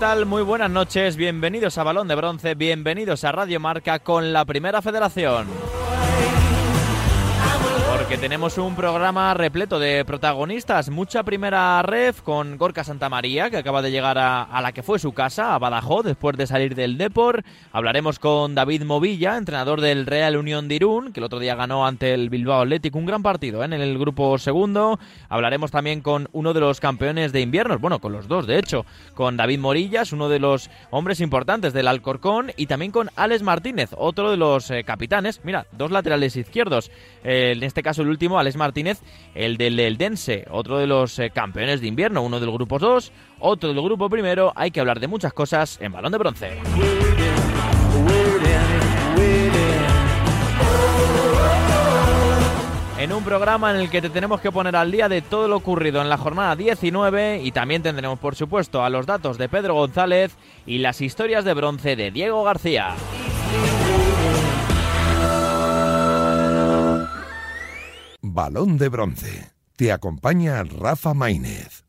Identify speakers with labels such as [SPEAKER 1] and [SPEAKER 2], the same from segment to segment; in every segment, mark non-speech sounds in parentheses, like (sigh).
[SPEAKER 1] Muy buenas noches, bienvenidos a Balón de Bronce, bienvenidos a Radio Marca con la Primera Federación que tenemos un programa repleto de protagonistas. Mucha primera ref con Gorka Santamaría, que acaba de llegar a, la que fue su casa, a Badajoz, después de salir del Depor. Hablaremos con David Movilla, entrenador del Real Unión de Irún, que el otro día ganó ante el Bilbao Athletic, un gran partido ¿eh? en el grupo segundo. Hablaremos también con uno de los campeones de invierno, bueno, con los dos, de hecho, con David Morillas, uno de los hombres importantes del Alcorcón, y también con Alex Martínez, otro de los eh, capitanes. Mira, dos laterales izquierdos, eh, en este caso el último, Alex Martínez, el del Eldense, otro de los eh, campeones de invierno, uno del grupo 2, otro del grupo primero. Hay que hablar de muchas cosas en balón de bronce. en un programa en el que te tenemos que poner al día de todo lo ocurrido en la jornada 19 y también tendremos por supuesto a los datos de Pedro González y las historias de bronce de Diego García.
[SPEAKER 2] Balón de Bronce. Te acompaña Rafa Maínez.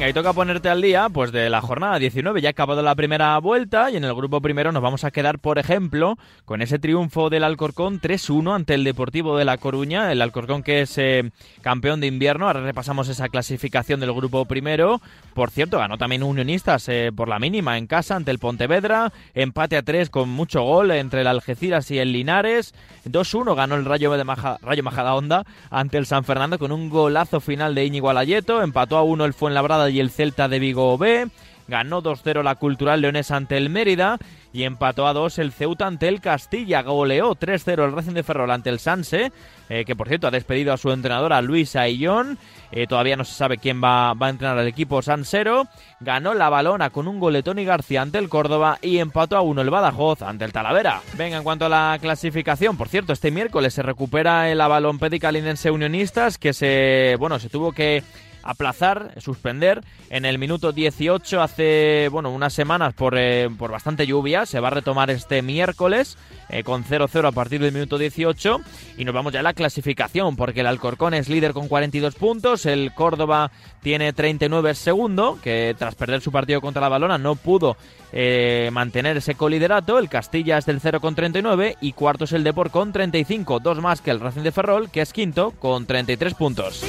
[SPEAKER 1] Venga, y toca ponerte al día, pues de la jornada 19 ya ha acabado la primera vuelta y en el grupo primero nos vamos a quedar, por ejemplo, con ese triunfo del Alcorcón 3-1 ante el Deportivo de La Coruña, el Alcorcón que es eh, campeón de invierno. Ahora repasamos esa clasificación del grupo primero. Por cierto, ganó también Unionistas eh, por la mínima en casa ante el Pontevedra, empate a 3 con mucho gol entre el Algeciras y el Linares. 2-1 ganó el Rayo, de Rayo Majadahonda ante el San Fernando con un golazo final de Íñigo Alayeto, empató a 1 el Fuenlabrada y el Celta de Vigo B. Ganó 2-0 la Cultural Leones ante el Mérida y empató a 2 el Ceuta ante el Castilla. Goleó 3-0 el Racing de Ferrol ante el Sanse, eh, que por cierto ha despedido a su entrenadora Luis Aillón. Eh, todavía no se sabe quién va, va, a entrenar al equipo sansero. Ganó la balona con un goletón y García ante el Córdoba y empató a 1 el Badajoz ante el Talavera. Venga, en cuanto a la clasificación, por cierto, este miércoles se recupera el Avalón Pedicalinense Unionistas que se, bueno, se tuvo que aplazar, suspender en el minuto 18 hace, bueno, unas semanas por, eh, por bastante lluvia. Se va a retomar este miércoles eh, con 0-0 a partir del minuto 18 y nos vamos ya a la clasificación porque el Alcorcón es líder con 42 puntos, el Córdoba tiene 39 segundo, que tras perder su partido contra la Balona no pudo eh, mantener ese coliderato, el Castilla es del 0 con 39 y cuarto es el Depor con 35, dos más que el Racing de Ferrol, que es quinto con 33 puntos.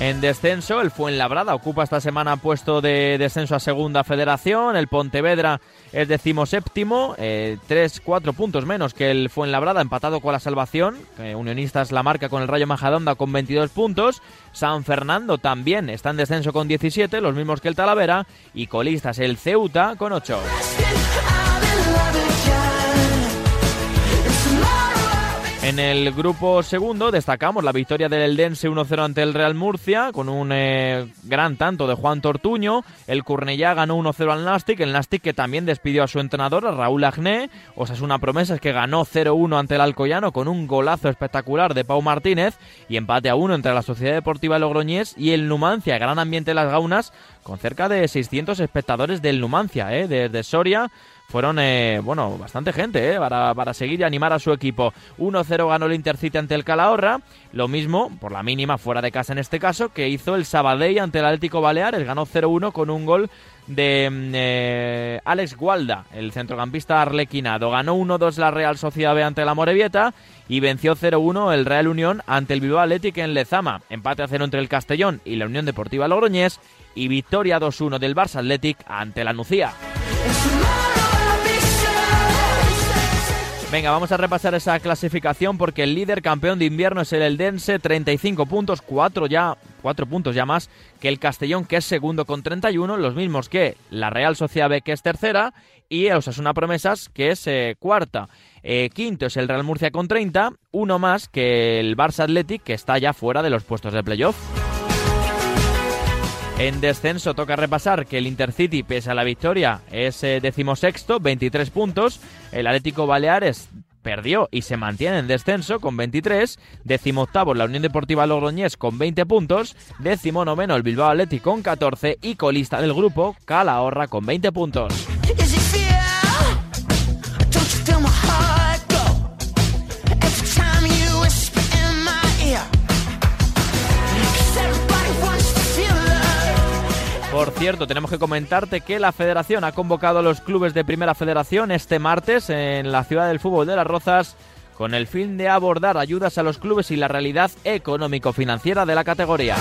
[SPEAKER 1] En descenso, el Fuenlabrada ocupa esta semana puesto de descenso a Segunda Federación. El Pontevedra es decimoséptimo, eh, tres, cuatro puntos menos que el Fuenlabrada, empatado con la Salvación. Unionistas la marca con el Rayo Majadonda con 22 puntos. San Fernando también está en descenso con 17, los mismos que el Talavera. Y colistas el Ceuta con 8. En el grupo segundo destacamos la victoria del Eldense 1-0 ante el Real Murcia con un eh, gran tanto de Juan Tortuño. El Curnellá ganó 1-0 al Nastic, el Nastic que también despidió a su entrenador, Raúl Agné. Osasuna Promesas que ganó 0-1 ante el Alcoyano con un golazo espectacular de Pau Martínez y empate a 1 entre la Sociedad Deportiva Logroñés y el Numancia, gran ambiente en las gaunas con cerca de 600 espectadores del Numancia, eh, desde Soria fueron, eh, bueno, bastante gente eh, para, para, seguir y animar a su equipo. 1-0 ganó el Intercity ante el Calahorra, lo mismo, por la mínima, fuera de casa en este caso, que hizo el Sabadell ante el Atlético Baleares, ganó 0-1 con un gol de mm, eh, Alex Gualda, el centrocampista arlequinado. Ganó 1-2 la Real Sociedad B ante la Morevieta y venció 0-1 el Real Unión ante el Bilbao Athletic en Lezama. Empate a 0 entre el Castellón y la Unión Deportiva Logroñés y victoria 2-1 del Barça Athletic ante la Nucía. Venga, vamos a repasar esa clasificación porque el líder campeón de invierno es el Eldense, 35 puntos, 4 ya, 4 puntos ya más que el Castellón, que es segundo con 31, los mismos que la Real Sociedad que es tercera, y el Osasuna Promesas, que es eh, cuarta. Eh, quinto es el Real Murcia con 30, uno más que el Barça Athletic, que está ya fuera de los puestos de playoff. En descenso toca repasar que el Intercity, pese a la victoria, es eh, decimosexto, 23 puntos. El Atlético Baleares perdió y se mantiene en descenso con 23, octavo la Unión Deportiva Logroñés con 20 puntos, décimo noveno el Bilbao Atlético con 14 y colista del grupo Calahorra con 20 puntos. Cierto, tenemos que comentarte que la federación ha convocado a los clubes de primera federación este martes en la ciudad del fútbol de Las Rozas con el fin de abordar ayudas a los clubes y la realidad económico-financiera de la categoría.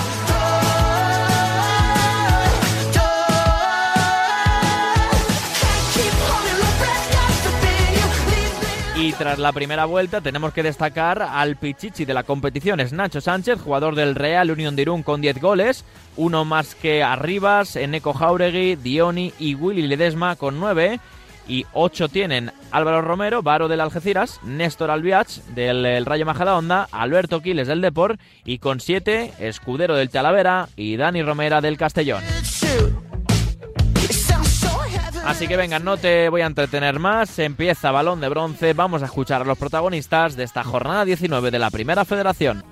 [SPEAKER 1] Y tras la primera vuelta tenemos que destacar al pichichi de la competición, es Nacho Sánchez, jugador del Real Unión de Irún con 10 goles, uno más que Arribas, Eneco Jauregui, Dioni y Willy Ledesma con 9 y 8 tienen Álvaro Romero, Varo del Algeciras, Néstor Albiach del Rayo Majadahonda, Alberto Quiles del Deport y con 7 Escudero del Talavera y Dani Romera del Castellón. Así que venga, no te voy a entretener más. Empieza Balón de Bronce. Vamos a escuchar a los protagonistas de esta jornada 19 de la Primera Federación.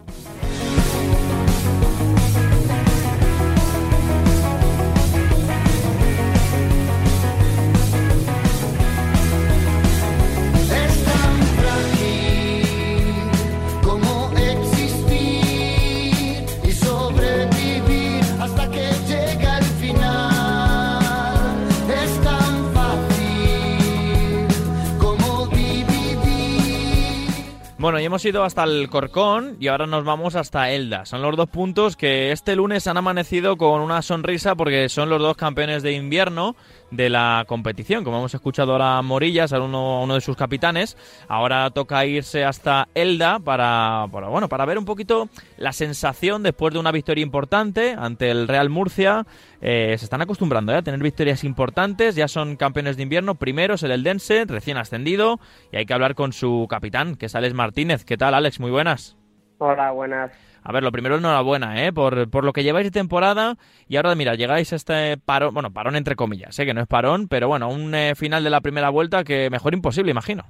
[SPEAKER 1] Hemos ido hasta el Corcón y ahora nos vamos hasta Elda. Son los dos puntos que este lunes han amanecido con una sonrisa porque son los dos campeones de invierno de la competición. Como hemos escuchado ahora Morillas, a uno, uno de sus capitanes, ahora toca irse hasta Elda para, bueno, para ver un poquito la sensación después de una victoria importante ante el Real Murcia. Eh, se están acostumbrando ¿eh? a tener victorias importantes, ya son campeones de invierno, primeros el Eldense, recién ascendido, y hay que hablar con su capitán, que es Alex Martínez. ¿Qué tal, Alex? Muy buenas.
[SPEAKER 3] Hola, buenas.
[SPEAKER 1] A ver, lo primero, enhorabuena, ¿eh? Por, por lo que lleváis de temporada y ahora, mira, llegáis a este parón, bueno, parón entre comillas, sé que no es parón, pero bueno, un eh, final de la primera vuelta que mejor imposible, imagino.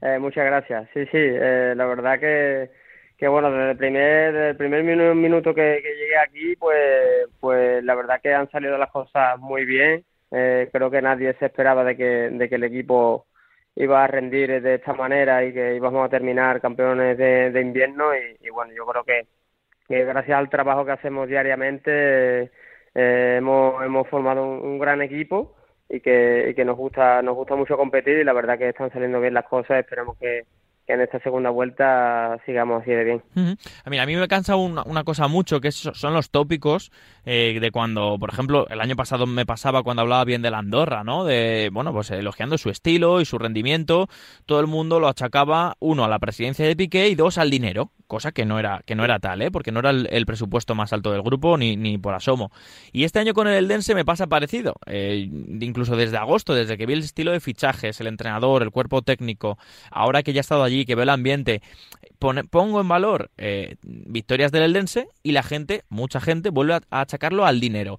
[SPEAKER 3] Eh, muchas gracias. Sí, sí, eh, la verdad que, que bueno, desde el primer, el primer minuto que, llegué aquí, pues, pues la verdad que han salido las cosas muy bien. creo que nadie se esperaba de que, de que el equipo iba a rendir de esta manera y que íbamos a terminar campeones de, invierno y, bueno, yo creo que, gracias al trabajo que hacemos diariamente eh, hemos, hemos formado un, gran equipo y que, y que nos gusta nos gusta mucho competir y la verdad que están saliendo bien las cosas, esperemos que, que en esta segunda vuelta sigamos así de bien.
[SPEAKER 1] a, mí, a mí me cansa una, una cosa mucho, que son los tópicos eh, de cuando, por ejemplo, el año pasado me pasaba cuando hablaba bien de la Andorra, ¿no? De, bueno, pues elogiando su estilo y su rendimiento, todo el mundo lo achacaba, uno, a la presidencia de Piqué y dos, al dinero, cosa que no era, que no era tal, ¿eh? Porque no era el, presupuesto más alto del grupo ni, ni por asomo. Y este año con el Eldense me pasa parecido, eh, incluso desde agosto, desde que vi el estilo de fichajes, el entrenador, el cuerpo técnico, ahora que ya he estado allí que ve el ambiente, pongo en valor eh, victorias del Eldense y la gente, mucha gente, vuelve a, achacarlo al dinero.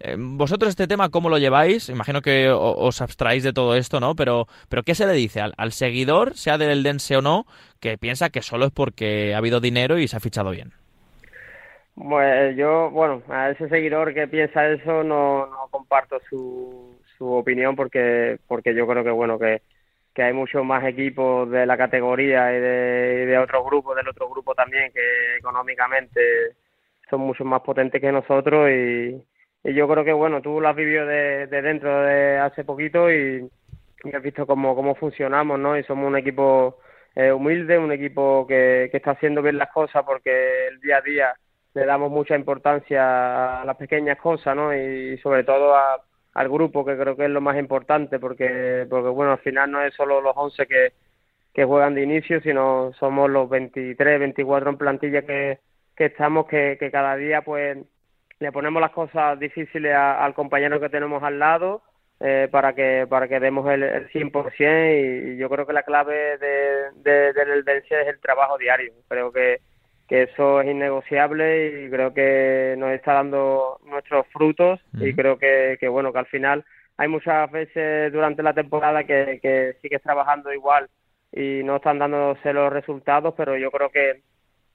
[SPEAKER 1] Eh, vosotros este tema, ¿cómo lo lleváis? Imagino que os abstraéis de todo esto, ¿no? Pero, pero ¿qué se le dice al, seguidor, sea del Eldense o no, que piensa que solo es porque ha habido dinero y se ha fichado bien?
[SPEAKER 3] Pues yo, bueno, a ese seguidor que piensa eso no, no comparto su, su opinión porque porque yo creo que bueno que que hay muchos más equipos de la categoría y de, de otros grupos, del otro grupo también, que económicamente son mucho más potentes que nosotros y, yo creo que, bueno, tú lo has vivido de, dentro de hace poquito y, has visto cómo, cómo funcionamos, ¿no? Y somos un equipo eh, humilde, un equipo que, que está haciendo bien las cosas porque el día a día le damos mucha importancia a las pequeñas cosas, ¿no? Y sobre todo a al grupo, que creo que es lo más importante, porque, porque bueno, al final no es solo los 11 que, que juegan de inicio, sino somos los 23, 24 en plantilla que, que estamos, que, que cada día pues le ponemos las cosas difíciles al compañero que tenemos al lado eh, para que para que demos el, el 100% y, yo creo que la clave de, de, del vencer es el trabajo diario. Creo que que eso es innegociable y creo que nos está dando nuestros frutos y creo que, que, bueno que al final hay muchas veces durante la temporada que, que sigues trabajando igual y no están dándose los resultados pero yo creo que,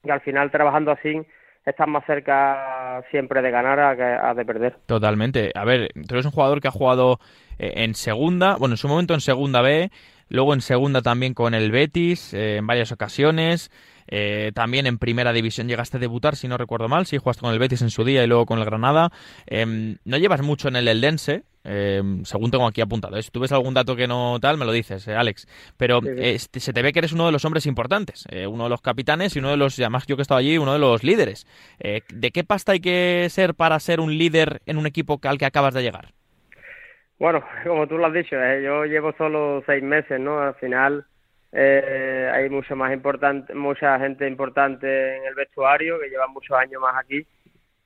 [SPEAKER 3] que al final trabajando así estás más cerca siempre de ganar a, a de perder.
[SPEAKER 1] Totalmente. A ver, tú eres un jugador que ha jugado eh, en segunda, bueno, en su momento en segunda B, luego en segunda también con el Betis eh, en varias ocasiones. Eh, también en primera división llegaste a debutar, si no recuerdo mal, sí, jugaste con el Betis en su día y luego con el Granada. Em, no llevas mucho en el Eldense, em, según tengo aquí apuntado. ¿eh? Si tú ves algún dato que no tal, me lo dices, eh, Alex. Pero este, se te ve que eres uno de los hombres importantes, uno de los capitanes y uno de los, además yo que he estado allí, uno de los líderes. ¿De qué pasta hay que ser para ser un líder en un equipo al que acabas de llegar?
[SPEAKER 3] Bueno, (laughs) como tú lo has dicho, yo llevo solo seis meses, ¿no? Al final eh, hay mucho más importante, mucha gente importante en el vestuario que lleva muchos años más aquí.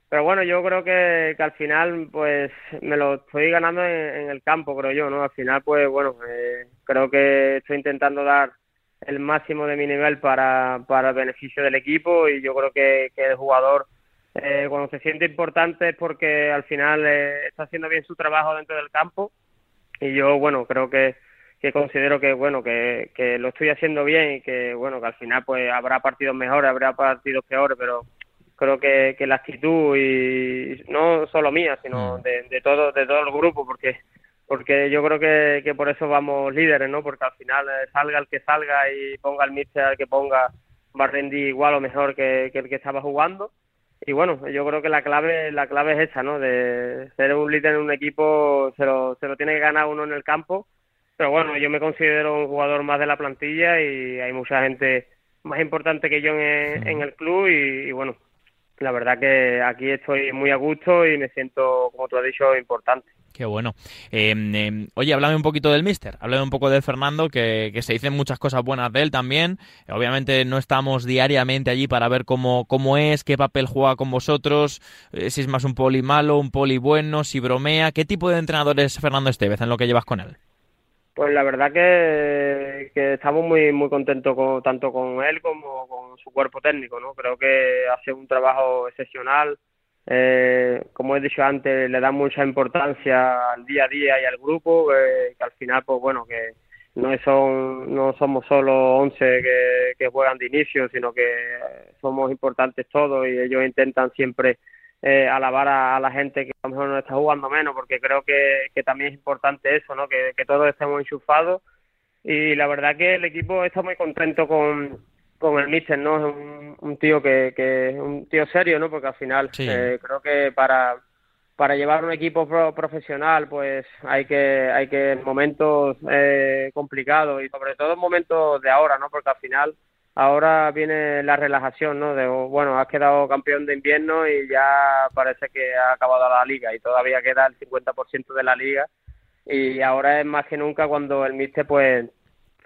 [SPEAKER 3] Pero bueno, yo creo que, que al final pues me lo estoy ganando en, el campo, creo yo, ¿no? Al final pues bueno, eh, creo que estoy intentando dar el máximo de mi nivel para, para el beneficio del equipo y yo creo que, que el jugador eh, cuando se siente importante es porque al final eh, está haciendo bien su trabajo dentro del campo. Y yo bueno creo que que considero que bueno que, que lo estoy haciendo bien y que bueno que al final pues habrá partidos mejores habrá partidos peores pero creo que, que la actitud y no solo mía sino mm. de, de todo de todo el grupo porque porque yo creo que, que por eso vamos líderes no porque al final eh, salga el que salga y ponga el míster al que ponga va a rendir igual o mejor que, que el que estaba jugando y bueno yo creo que la clave la clave es esa no de ser un líder en un equipo se lo, se lo tiene que ganar uno en el campo. Pero bueno, yo me considero un jugador más de la plantilla y hay mucha gente más importante que yo en, el club y, bueno, la verdad que aquí estoy muy a gusto y me siento, como tú has dicho, importante.
[SPEAKER 1] Qué bueno. Em, em, oye, háblame un poquito del Mister, háblame un poco de Fernando, que, se dicen muchas cosas buenas de él también. Obviamente no estamos diariamente allí para ver cómo, cómo es, qué papel juega con vosotros, eh, si es más un poli malo, un poli bueno, si bromea. ¿Qué tipo de entrenador es Fernando Estevez en lo que llevas con él?
[SPEAKER 3] Pues la verdad que, que estamos muy muy contentos con, tanto con él como con su cuerpo técnico, ¿no? Creo que hace un trabajo excepcional. Eh, como he dicho antes, le da mucha importancia al día a día y al grupo, que al final, pues bueno, que no son no somos solo 11 que, que juegan de inicio, sino que somos importantes todos y ellos intentan siempre eh, alabar a, la gente que a lo mejor no está jugando menos, porque creo que, que también es importante eso, ¿no? Que, que todos estemos enchufados. Y la verdad que el equipo está muy contento con, con el míster, ¿no? Es un, un tío que, que un tío serio, ¿no? Porque al final eh, creo que para para llevar un equipo profesional pues hay que hay que en momentos eh, complicados y sobre todo en momentos de ahora no porque al final ahora viene la relajación, ¿no? De, bueno, has quedado campeón de invierno y ya parece que ha acabado la liga y todavía queda el 50% de la liga. Y ahora es más que nunca cuando el míster pues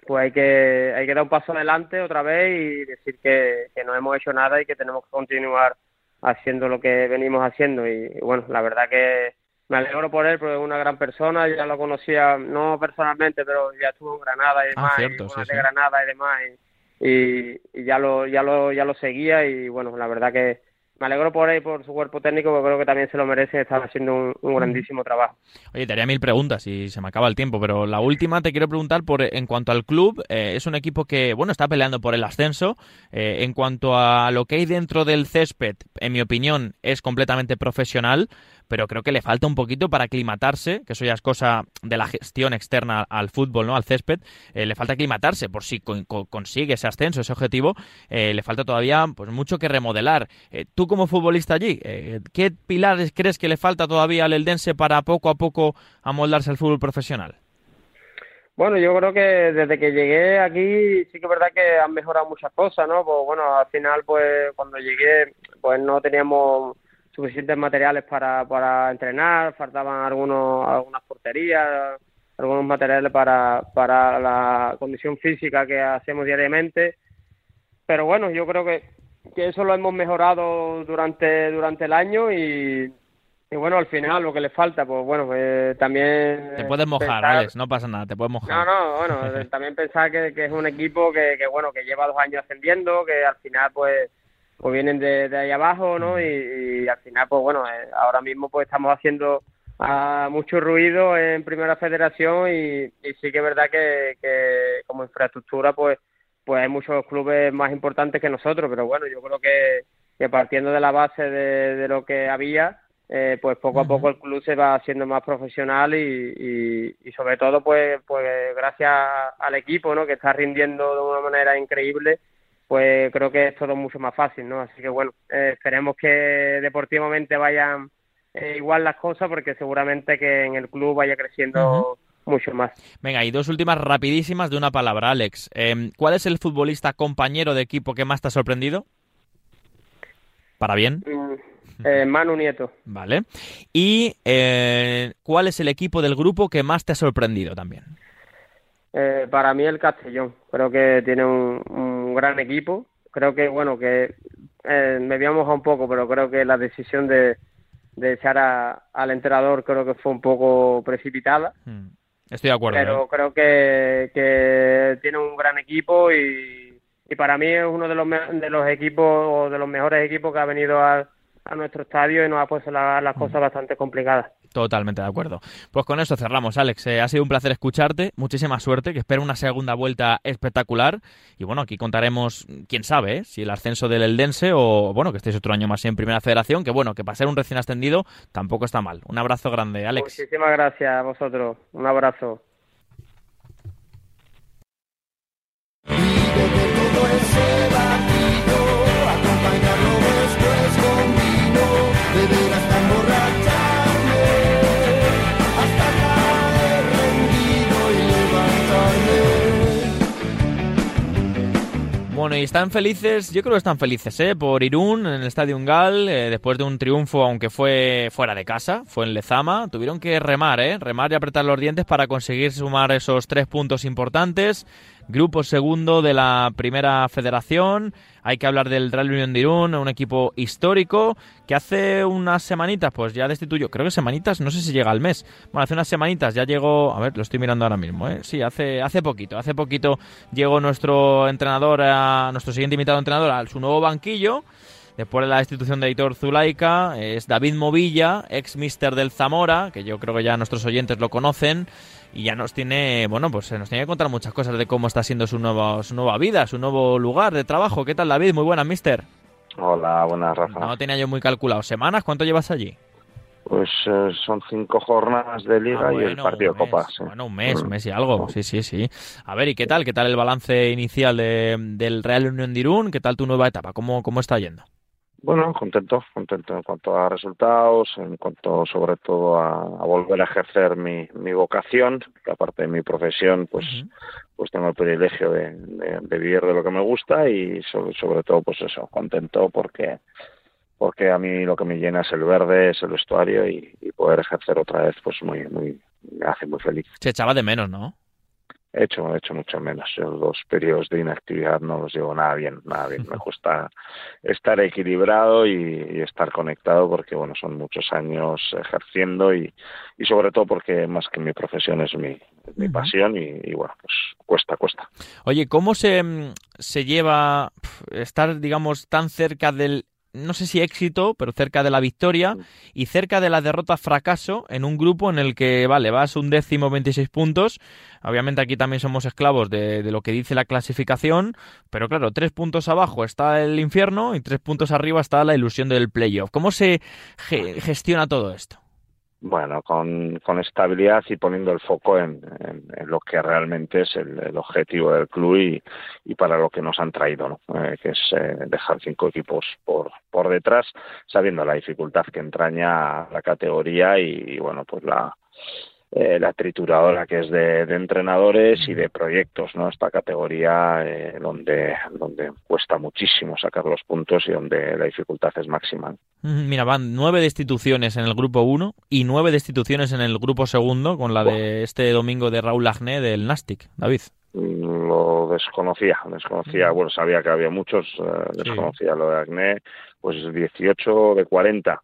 [SPEAKER 3] pues hay que hay que dar un paso adelante otra vez y decir que, que no hemos hecho nada y que tenemos que continuar haciendo lo que venimos haciendo. Y, bueno la verdad que me alegro por él porque es una gran persona ya lo conocía no personalmente pero ya estuvo en Granada y
[SPEAKER 1] ah,
[SPEAKER 3] demás y de Granada y demás y, y, ya lo ya lo ya lo seguía y bueno la verdad que me alegro por él por su cuerpo técnico porque creo que también se lo merece están haciendo un, grandísimo trabajo.
[SPEAKER 1] Oye te haría mil preguntas y se me acaba el tiempo pero la última te quiero preguntar por en cuanto al club eh, es un equipo que bueno está peleando por el ascenso eh, en cuanto a lo que hay dentro del césped en mi opinión es completamente profesional pero creo que le falta un poquito para aclimatarse, que eso ya es cosa de la gestión externa al fútbol, ¿no? Al césped, eh, le falta aclimatarse por si consigue ese ascenso, ese objetivo, eh, le falta todavía pues mucho que remodelar. Eh, tú como futbolista allí, ¿qué pilares crees que le falta todavía al Eldense para poco a poco amoldarse al fútbol profesional?
[SPEAKER 3] Bueno, yo creo que desde que llegué aquí sí que es verdad que han mejorado muchas cosas, ¿no? Pues bueno, al final pues cuando llegué pues no teníamos suficientes materiales para, para entrenar, faltaban algunos, algunas porterías, algunos materiales para, para la condición física que hacemos diariamente. Pero bueno, yo creo que, que eso lo hemos mejorado durante, durante el año y, y bueno, al final lo que le falta, pues bueno, eh, también...
[SPEAKER 1] Te puedes mojar, Alex, no pasa nada, te puedes mojar.
[SPEAKER 3] No, no, bueno, (laughs) también pensar que, que es un equipo que, que, bueno, que lleva dos años ascendiendo, que al final pues pues vienen de, ahí abajo, ¿no? Y, al final, pues bueno, eh, ahora mismo pues estamos haciendo ah, mucho ruido en Primera Federación y, sí que es verdad que, que, como infraestructura, pues pues hay muchos clubes más importantes que nosotros, pero bueno, yo creo que, que partiendo de la base de, de lo que había, eh, pues poco a poco el club se va haciendo más profesional y, y, sobre todo pues pues gracias al equipo no que está rindiendo de una manera increíble pues creo que es todo mucho más fácil no así que bueno eh, esperemos que deportivamente vayan eh, igual las cosas porque seguramente que en el club vaya creciendo mucho más.
[SPEAKER 1] Venga, y dos últimas rapidísimas de una palabra, Alex. Em, ¿Cuál es el futbolista compañero de equipo que más te ha sorprendido? ¿Para bien?
[SPEAKER 3] Mm, eh, (laughs) Manu Nieto.
[SPEAKER 1] Vale. ¿Y eh, cuál es el equipo del grupo que más te ha sorprendido también?
[SPEAKER 3] Eh, para mí el Castellón. Creo que tiene un, gran equipo. Creo que, bueno, que me había mojado un poco, pero creo que la decisión de, de echar al entrenador creo que fue un poco precipitada.
[SPEAKER 1] Mm. Estoy de acuerdo.
[SPEAKER 3] Pero creo que, que tiene un gran equipo y y para mí es uno de los, de los equipos o de los mejores equipos que ha venido a, nuestro estadio y nos ha puesto las mm. cosas bastante complicadas.
[SPEAKER 1] Totalmente de acuerdo. Pues con eso cerramos, Alex. Eh, ha sido un placer escucharte. Muchísima suerte, que espero una segunda vuelta espectacular. Y bueno, aquí contaremos, quién sabe, eh, si el ascenso del Eldense o, bueno, que estéis otro año más en Primera Federación, que bueno, que para ser un recién ascendido tampoco está mal. Un abrazo grande, Alex.
[SPEAKER 3] Muchísimas gracias a vosotros. Un abrazo.
[SPEAKER 1] Bueno, y están felices, yo creo que están felices, ¿eh? Por Irún en el Estadio Ungal, eh, después de un triunfo, aunque fue fuera de casa, fue en Lezama, tuvieron que remar, ¿eh? Remar y apretar los dientes para conseguir sumar esos tres puntos importantes grupo segundo de la primera federación. Hay que hablar del Real Unión de Irún, un equipo histórico que hace unas semanitas, pues ya destituyó, creo que semanitas, no sé si llega al mes. Bueno, hace unas semanitas ya llegó, a ver, lo estoy mirando ahora mismo, ¿eh? Sí, hace, hace poquito, hace poquito llegó nuestro entrenador, a, nuestro siguiente invitado entrenador a su nuevo banquillo. Después de la destitución de Editor Zulaika, es David Movilla, ex mister del Zamora, que yo creo que ya nuestros oyentes lo conocen y ya nos tiene, bueno, pues nos tiene que contar muchas cosas de cómo está siendo su, nueva su nueva vida, su nuevo lugar de trabajo. ¿Qué tal, David? Muy buenas, mister.
[SPEAKER 4] Hola, buenas, Rafa.
[SPEAKER 1] No tenía yo muy calculado. ¿Semanas? ¿Cuánto llevas allí?
[SPEAKER 4] Pues eh, son cinco jornadas de liga ah, y el partido de Copa.
[SPEAKER 1] Bueno, un mes, un mes y algo. Sí, sí, sí. A ver, ¿y qué tal? ¿Qué tal el balance inicial de, del Real Unión de Irún? ¿Qué tal tu nueva etapa? ¿Cómo, cómo está yendo?
[SPEAKER 4] Bueno, contento, contento en cuanto a resultados, en cuanto sobre todo a, volver a ejercer mi, mi, vocación, que aparte de mi profesión, pues, pues tengo el privilegio de, vivir de lo que me gusta y sobre, sobre todo, pues eso, contento porque porque a mí lo que me llena es el verde, es el vestuario y, y poder ejercer otra vez, pues muy, muy, me hace muy feliz.
[SPEAKER 1] Se echaba de menos, ¿no?
[SPEAKER 4] He hecho, he hecho mucho menos. Los dos periodos de inactividad no los llevo nada bien, nada bien. (laughs) Me gusta estar equilibrado y, estar conectado porque, bueno, son muchos años ejerciendo y, y sobre todo porque más que mi profesión es mi, mi pasión y, y, bueno, pues cuesta, cuesta.
[SPEAKER 1] Oye, ¿cómo se, se lleva estar, digamos, tan cerca del no sé si éxito, pero cerca de la victoria y cerca de la derrota fracaso en un grupo en el que, vale, vas un décimo 26 puntos. Obviamente aquí también somos esclavos de, de, lo que dice la clasificación, pero claro, tres puntos abajo está el infierno y tres puntos arriba está la ilusión del playoff. ¿Cómo se gestiona todo esto?
[SPEAKER 4] Bueno, con, con, estabilidad y poniendo el foco en, en, lo que realmente es el, objetivo del club y, y, para lo que nos han traído, ¿no? Eh, que es eh, dejar cinco equipos por, por detrás, sabiendo la dificultad que entraña la categoría y, y bueno, pues la, eh, la trituradora que es de, entrenadores y de proyectos, ¿no? Esta categoría eh, donde, donde cuesta muchísimo sacar los puntos y donde la dificultad es máxima.
[SPEAKER 1] Mira, van nueve destituciones en el grupo 1 y nueve destituciones en el grupo segundo, con la de este domingo de Raúl Agné del Nastic. David.
[SPEAKER 4] Mm, lo desconocía, desconocía, bueno, sabía que había muchos, eh, desconocía lo de Agné, pues 18 de 40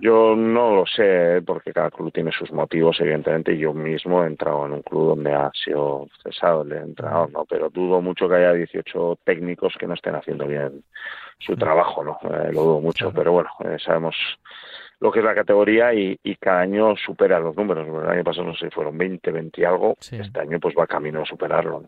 [SPEAKER 4] yo no lo sé, porque cada club tiene sus motivos, evidentemente. Yo mismo he entrado en un club donde ha sido cesado el entrenador, ¿no? Pero dudo mucho que haya 18 técnicos que no estén haciendo bien su trabajo, ¿no? Eh, lo dudo mucho, pero bueno, eh, sabemos lo que es la categoría y, cada año supera los números. El año pasado no sé, fueron 20, 20 y algo. Este año pues va camino a superarlo.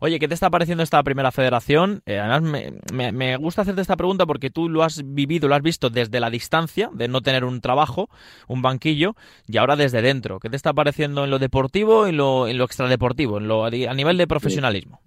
[SPEAKER 1] Oye, ¿qué te está pareciendo esta primera federación? Eh, además, me, me, gusta hacerte esta pregunta porque tú lo has vivido, lo has visto desde la distancia, de no tener un trabajo, un banquillo, y ahora desde dentro. ¿Qué te está pareciendo en lo deportivo y en lo, en lo extradeportivo, en lo, a nivel de profesionalismo?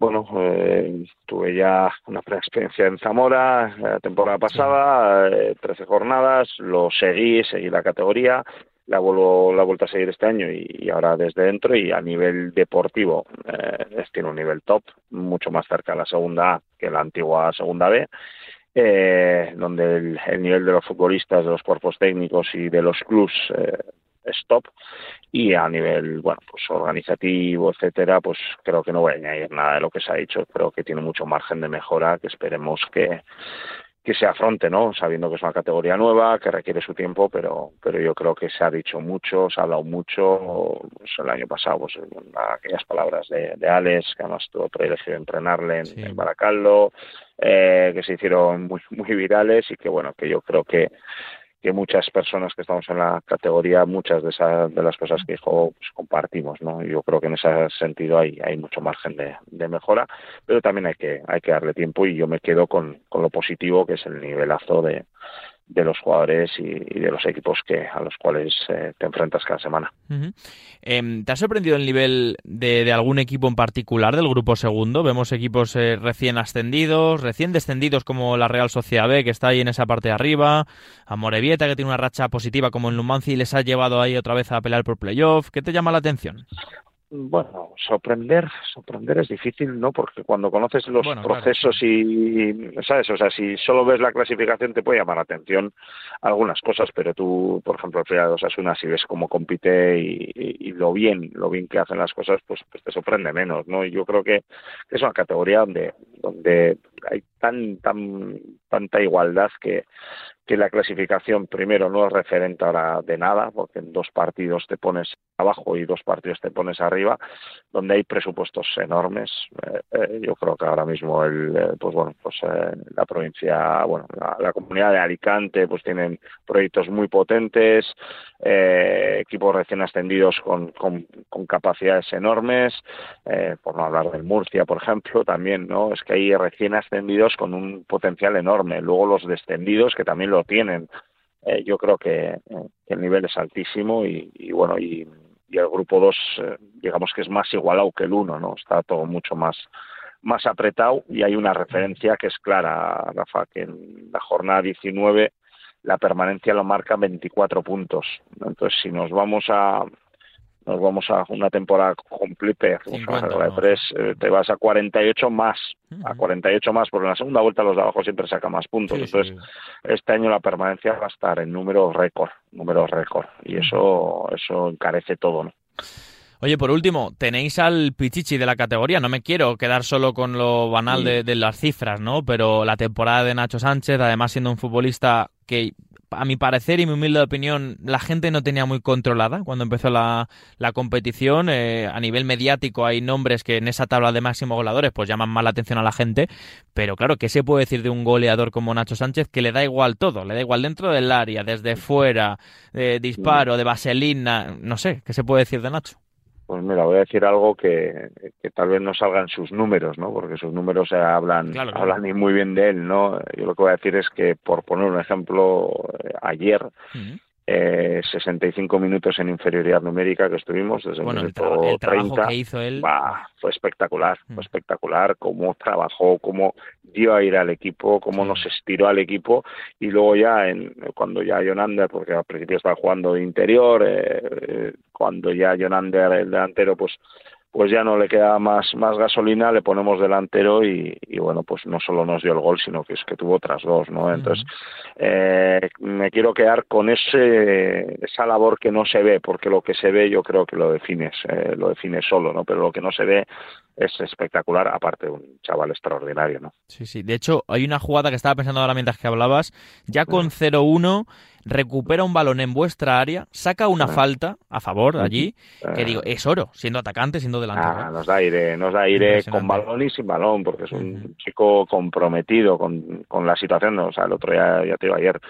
[SPEAKER 4] Bueno, eh, tuve ya una experiencia en Zamora la temporada pasada, 13 eh, jornadas, lo seguí, seguí la categoría, la, vuelvo, la vuelto a seguir este año y, ahora desde dentro y a nivel deportivo eh, tiene un nivel top, mucho más cerca de la segunda A que la antigua segunda B. Eh, donde el, el, nivel de los futbolistas, de los cuerpos técnicos y de los clubs eh, stop. Y a nivel bueno pues organizativo etcétera pues creo que no voy a añadir nada de lo que se ha dicho. Creo que tiene mucho margen de mejora que esperemos que que se afronte, ¿no? Sabiendo que es una categoría nueva, que requiere su tiempo, pero, pero yo creo que se ha dicho mucho, se ha hablado mucho, pues el año pasado, pues aquellas palabras de, de Alex, que además tuvo privilegio de entrenarle en, en Baracaldo, eh, que se hicieron muy, muy virales y que bueno, que yo creo que que muchas personas que estamos en la categoría, muchas de, esas, de las cosas que dijo, pues, compartimos, ¿no? Yo creo que en ese sentido hay, hay mucho margen de, de, mejora, pero también hay que, hay que darle tiempo y yo me quedo con, con lo positivo que es el nivelazo de, de los jugadores y, de los equipos que a los cuales eh, te enfrentas cada semana.
[SPEAKER 1] Em, ¿Te ha sorprendido el nivel de, algún equipo en particular del grupo segundo? Vemos equipos eh, recién ascendidos, recién descendidos como la Real Sociedad B, que está ahí en esa parte de arriba, a Morevieta, que tiene una racha positiva como en Lumanci y les ha llevado ahí otra vez a pelear por playoff. ¿Qué te llama la atención?
[SPEAKER 4] Bueno, sorprender, sorprender es difícil, ¿no? Porque cuando conoces los procesos y, ¿sabes? O sea, si solo ves la clasificación te puede llamar la atención algunas cosas, pero tú, por ejemplo, el de Osasuna, si ves cómo compite y, lo bien, lo bien que hacen las cosas, pues, pues te sorprende menos, ¿no? Y yo creo que es una categoría donde, donde hay tan, tan, tanta igualdad que, que la clasificación primero no es referente ahora de nada, porque en dos partidos te pones abajo y dos partidos te pones arriba, donde hay presupuestos enormes. Eh, eh, yo creo que ahora mismo el, eh, pues bueno, pues la provincia, bueno, la, comunidad de Alicante, pues tienen proyectos muy potentes, equipos recién ascendidos con, con, capacidades enormes, por no hablar del Murcia, por ejemplo, también, ¿no? Es que hay recién ascendidos con un potencial enorme. Luego los descendidos que también lo tienen. Eh, yo creo que, el nivel es altísimo y, bueno, y, el grupo 2 eh, digamos que es más igualado que el 1, ¿no? Está todo mucho más más apretado y hay una referencia que es clara, Rafa, que en la jornada 19 la permanencia lo marca 24 puntos. Entonces, si nos vamos a, nos vamos a una temporada completa, eh, te vas a 48 más, a 48 más, porque en la segunda vuelta los de abajo siempre saca más puntos. Entonces, este año la permanencia va a estar en números récord, números récord, y eso, eso encarece todo, ¿no?
[SPEAKER 1] Oye, por último, tenéis al Pichichi de la categoría. No me quiero quedar solo con lo banal de, de, las cifras, ¿no? Pero la temporada de Nacho Sánchez, además siendo un futbolista que a mi parecer y mi humilde opinión, la gente no tenía muy controlada cuando empezó la, la competición. Eh, a nivel mediático hay nombres que en esa tabla de máximos goleadores pues llaman más la atención a la gente, pero claro, ¿qué se puede decir de un goleador como Nacho Sánchez que le da igual todo? Le da igual dentro del área, desde fuera, de disparo, de vaselina, no sé, ¿qué se puede decir de Nacho?
[SPEAKER 4] Pues mira, voy a decir algo que, tal vez no salgan sus números, ¿no? Porque sus números hablan, hablan muy bien de él, ¿no? Yo lo que voy a decir es que, por poner un ejemplo, eh, ayer eh, 65 minutos en inferioridad numérica que estuvimos desde
[SPEAKER 1] bueno,
[SPEAKER 4] el
[SPEAKER 1] minuto el, 30. que hizo él
[SPEAKER 4] fue espectacular, fue mm. espectacular cómo trabajó, cómo dio a ir al equipo, cómo nos estiró al equipo y luego ya en, cuando ya Jonander, porque al principio estaba jugando de interior, eh, eh, cuando ya Jonander el delantero pues pues ya no le queda más, más gasolina, le ponemos delantero y, bueno, pues no solo nos dio el gol, sino que es que tuvo otras dos, ¿no? Entonces, eh, me quiero quedar con ese, esa labor que no se ve, porque lo que se ve yo creo que lo defines, eh, lo define solo, ¿no? Pero lo que no se ve es espectacular, aparte de un chaval extraordinario, ¿no?
[SPEAKER 1] Sí, sí. De hecho, hay una jugada que estaba pensando ahora mientras que hablabas, ya con 0-1 recupera un balón en vuestra área, saca una falta a favor allí, que digo, es oro, siendo atacante, siendo delantero.
[SPEAKER 4] Ah, nos da aire, nos da aire con balón y sin balón, porque es un chico comprometido con, con la situación. O sea, el otro día, ya te digo, ayer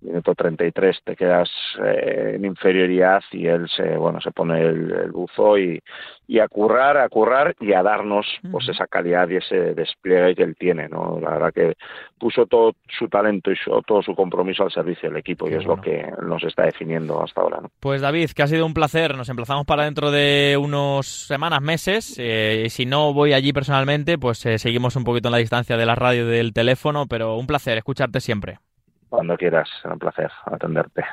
[SPEAKER 4] minuto 33 te quedas eh, en inferioridad y él se bueno se pone el, buzo y, y, a currar a currar y a darnos pues esa calidad y ese despliegue que él tiene no la verdad que puso todo su talento y todo su compromiso al servicio del equipo y es lo que nos está definiendo hasta ahora ¿no?
[SPEAKER 1] pues David que ha sido un placer nos emplazamos para dentro de unos semanas meses eh, si no voy allí personalmente pues eh, seguimos un poquito en la distancia de la radio y del teléfono pero un placer escucharte siempre
[SPEAKER 4] cuando quieras, un placer atenderte.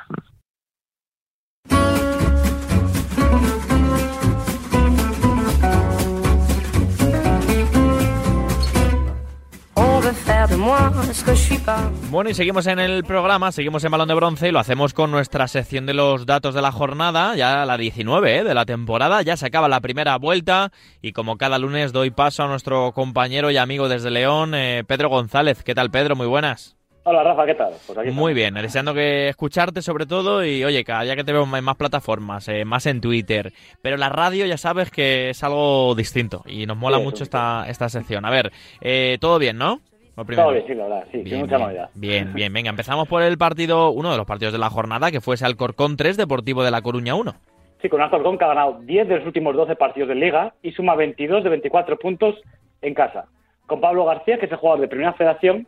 [SPEAKER 1] Bueno, y seguimos en el programa, seguimos en Balón de Bronce y lo hacemos con nuestra sección de los datos de la jornada, ya la 19 ¿eh? de la temporada, ya se acaba la primera vuelta y como cada lunes doy paso a nuestro compañero y amigo desde León, eh, Pedro González. ¿Qué tal, Pedro? Muy buenas.
[SPEAKER 5] Hola Rafa, ¿qué tal?
[SPEAKER 1] Pues Muy bien, deseando que escucharte sobre todo y oye, cada día que te veo en más plataformas, eh, más en Twitter, pero la radio ya sabes que es algo distinto y nos mola mucho esta, esta sección. A ver, eh, todo bien, ¿no?
[SPEAKER 5] Todo bien, la verdad, sí, bien, mucha novedad.
[SPEAKER 1] Bien, bien, venga, empezamos por el partido, uno de los partidos de la jornada, que fue ese Alcorcón 3, Deportivo de La Coruña 1.
[SPEAKER 5] Sí, con Alcorcón que ha ganado 10 de los últimos 12 partidos de Liga y suma 22 de 24 puntos en casa. Con Pablo García, que es el jugador de Primera Federación,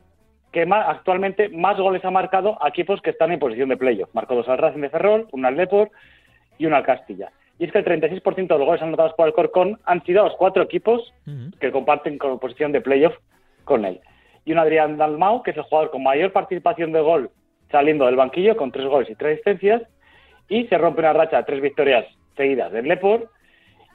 [SPEAKER 5] que actualmente más goles ha marcado a equipos que están en posición de playoff. Marcó dos al Racing de Ferrol, un al Depor y una al Castilla. Y es que el 36% de los goles anotados por el Corcón han sido a los cuatro equipos que comparten con posición de playoff con él. Y un Adrián Dalmau, que es el jugador con mayor participación de gol saliendo del banquillo, con tres goles y tres asistencias. Y se rompe una racha de tres victorias seguidas del Lepor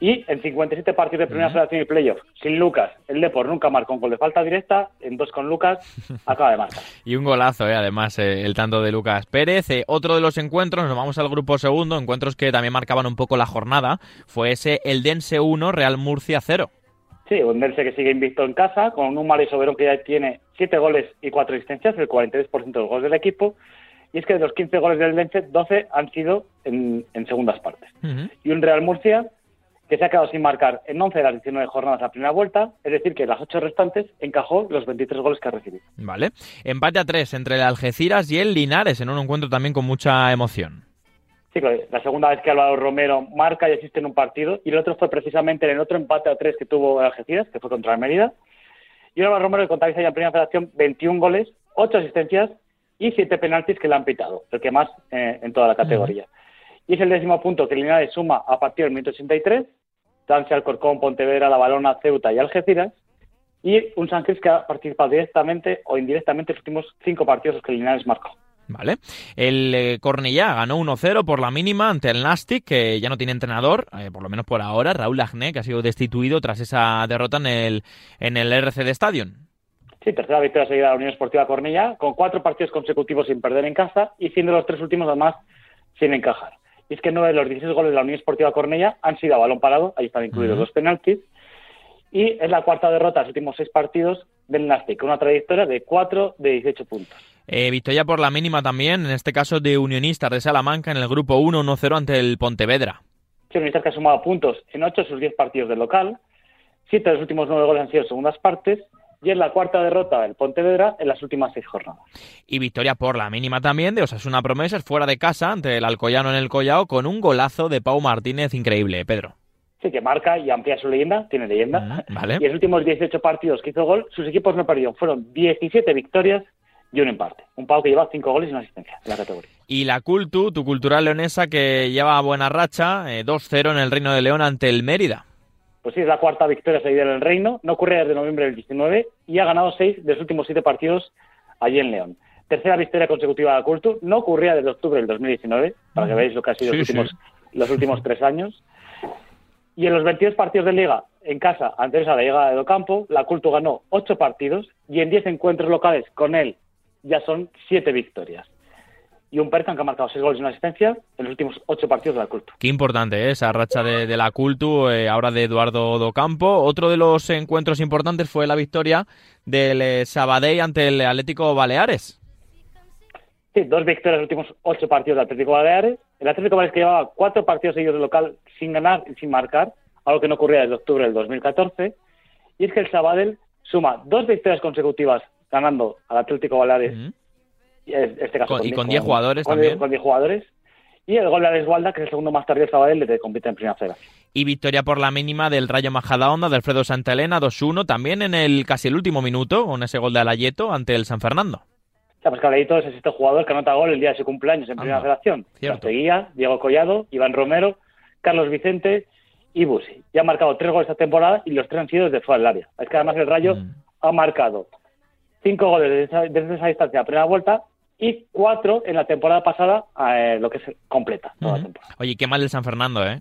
[SPEAKER 5] y en 57 partidos de primera federación y playoff, sin Lucas, el Depor nunca marcó un gol de falta directa, en dos con Lucas (laughs) acaba de marcar.
[SPEAKER 1] y un golazo, eh, además, eh, el tanto de Lucas Pérez. Eh, otro de los encuentros, nos vamos al grupo segundo, encuentros que también marcaban un poco la jornada, fue ese el Dense 1, Real Murcia 0.
[SPEAKER 5] Sí, un Dense que sigue invicto en casa, con un Mario Soberón que ya tiene 7 goles y 4 asistencias, el 43% de los goles del equipo. Y es que de los 15 goles del Dense, 12 han sido en, segundas partes. Y un Real Murcia que se ha quedado sin marcar en 11 de las 19 jornadas la primera vuelta, es decir, que en las 8 restantes encajó los 23 goles que ha recibido.
[SPEAKER 1] Vale. Empate a 3 entre el Algeciras y el Linares en un encuentro también con mucha emoción.
[SPEAKER 5] Sí, la segunda vez que Álvaro Romero marca y asiste en un partido, y el otro fue precisamente en el otro empate a 3 que tuvo Algeciras, que fue contra el Mérida. Y Álvaro Romero contabiliza ya en Primera Federación 21 goles, 8 asistencias y 7 penaltis que le han pitado, el que más eh, en toda la categoría. Y es el décimo punto que Linares suma a partir del minuto 83 Danse, Alcorcón, Pontevedra, La Balona, Ceuta y Algeciras, y un Sánchez que ha participado directamente o indirectamente en los últimos cinco partidos que Linares marcó.
[SPEAKER 1] Vale. El eh, Cornellá ganó 1-0 por la mínima ante el Nastic, que ya no tiene entrenador, eh, por lo menos por ahora, Raúl Agné, que ha sido destituido tras esa derrota en el, en el RCD Stadium.
[SPEAKER 5] Sí, tercera victoria seguida de la Unión Esportiva Cornellá, con cuatro partidos consecutivos sin perder en casa y siendo los tres últimos además sin encajar. Y es que nueve de los 16 goles de la Unión Esportiva Cornella han sido a balón parado, ahí están incluidos los penaltis. Y es la cuarta derrota de los últimos seis partidos del Nastic, con una trayectoria de 4 de 18 puntos.
[SPEAKER 1] Eh, victoria por la mínima también, en este caso de Unionistas de Salamanca en el grupo 1-1-0 ante el Pontevedra.
[SPEAKER 5] Unionistas que ha sumado puntos en 8 de sus 10 partidos del local. Siete de los últimos nueve goles han sido segundas partes y es la cuarta derrota del Pontevedra en las últimas seis jornadas.
[SPEAKER 1] Y victoria por la mínima también de Osasuna Promesas fuera de casa ante el Alcoyano en el Collao con un golazo de Pau Martínez increíble, Pedro.
[SPEAKER 5] Sí, que marca y amplía su leyenda, tiene leyenda. Mm, y en los últimos 18 partidos que hizo gol, sus equipos no perdieron. Fueron 17 victorias y un empate. Un Pau que lleva 5 goles y una asistencia en la categoría.
[SPEAKER 1] Y la Cultu, tu cultural leonesa que lleva buena racha, 2-0 eh, en el Reino de León ante el Mérida.
[SPEAKER 5] Pues sí, es la cuarta victoria seguida en el Reino, no ocurre desde noviembre del 19 y ha ganado seis de los últimos siete partidos allí en León. Tercera victoria consecutiva de la Cultu, no ocurría desde octubre del 2019, para que veáis lo que ha sido los, últimos, los últimos tres años. Y en los 22 partidos de Liga en casa, antes de la llegada de Docampo, la Cultu ganó ocho partidos y en 10 encuentros locales con él ya son siete victorias y un Perkan que ha marcado seis goles y una asistencia en los últimos ocho partidos de la Cultu.
[SPEAKER 1] Qué importante ¿eh? esa racha de, la Cultu, eh, ahora de Eduardo Docampo. Otro de los encuentros importantes fue la victoria del eh, Sabadell ante el Atlético Baleares.
[SPEAKER 5] Sí, dos victorias en los últimos ocho partidos del Atlético Baleares. El Atlético Baleares que llevaba cuatro partidos seguidos de local sin ganar y sin marcar, algo que no ocurría desde octubre del 2014. Y es que el Sabadell suma dos victorias consecutivas ganando al Atlético Baleares. Este caso
[SPEAKER 1] con, y con 10 jugadores también.
[SPEAKER 5] Con 10 jugadores. Y el gol de Alex que es el segundo más tardío del Sabadell que compite en primera federación.
[SPEAKER 1] Y victoria por la mínima del Rayo Majadahonda de Alfredo Santelena 2-1, también en el casi el último minuto, con ese gol de Alayeto ante el San Fernando.
[SPEAKER 5] Ya, pues Caballito es este jugador que anota gol el día de su cumpleaños en Primera Federación. Diego Collado, Iván Romero, Carlos Vicente y Busi. Ya ha marcado tres goles esta temporada y los tres han sido desde fuera del área. Es que además el Rayo mm. ha marcado cinco goles desde esa, distancia a primera vuelta y cuatro en la temporada pasada, eh, lo que es completa. Toda la temporada.
[SPEAKER 1] Oye, qué mal el San Fernando, ¿eh?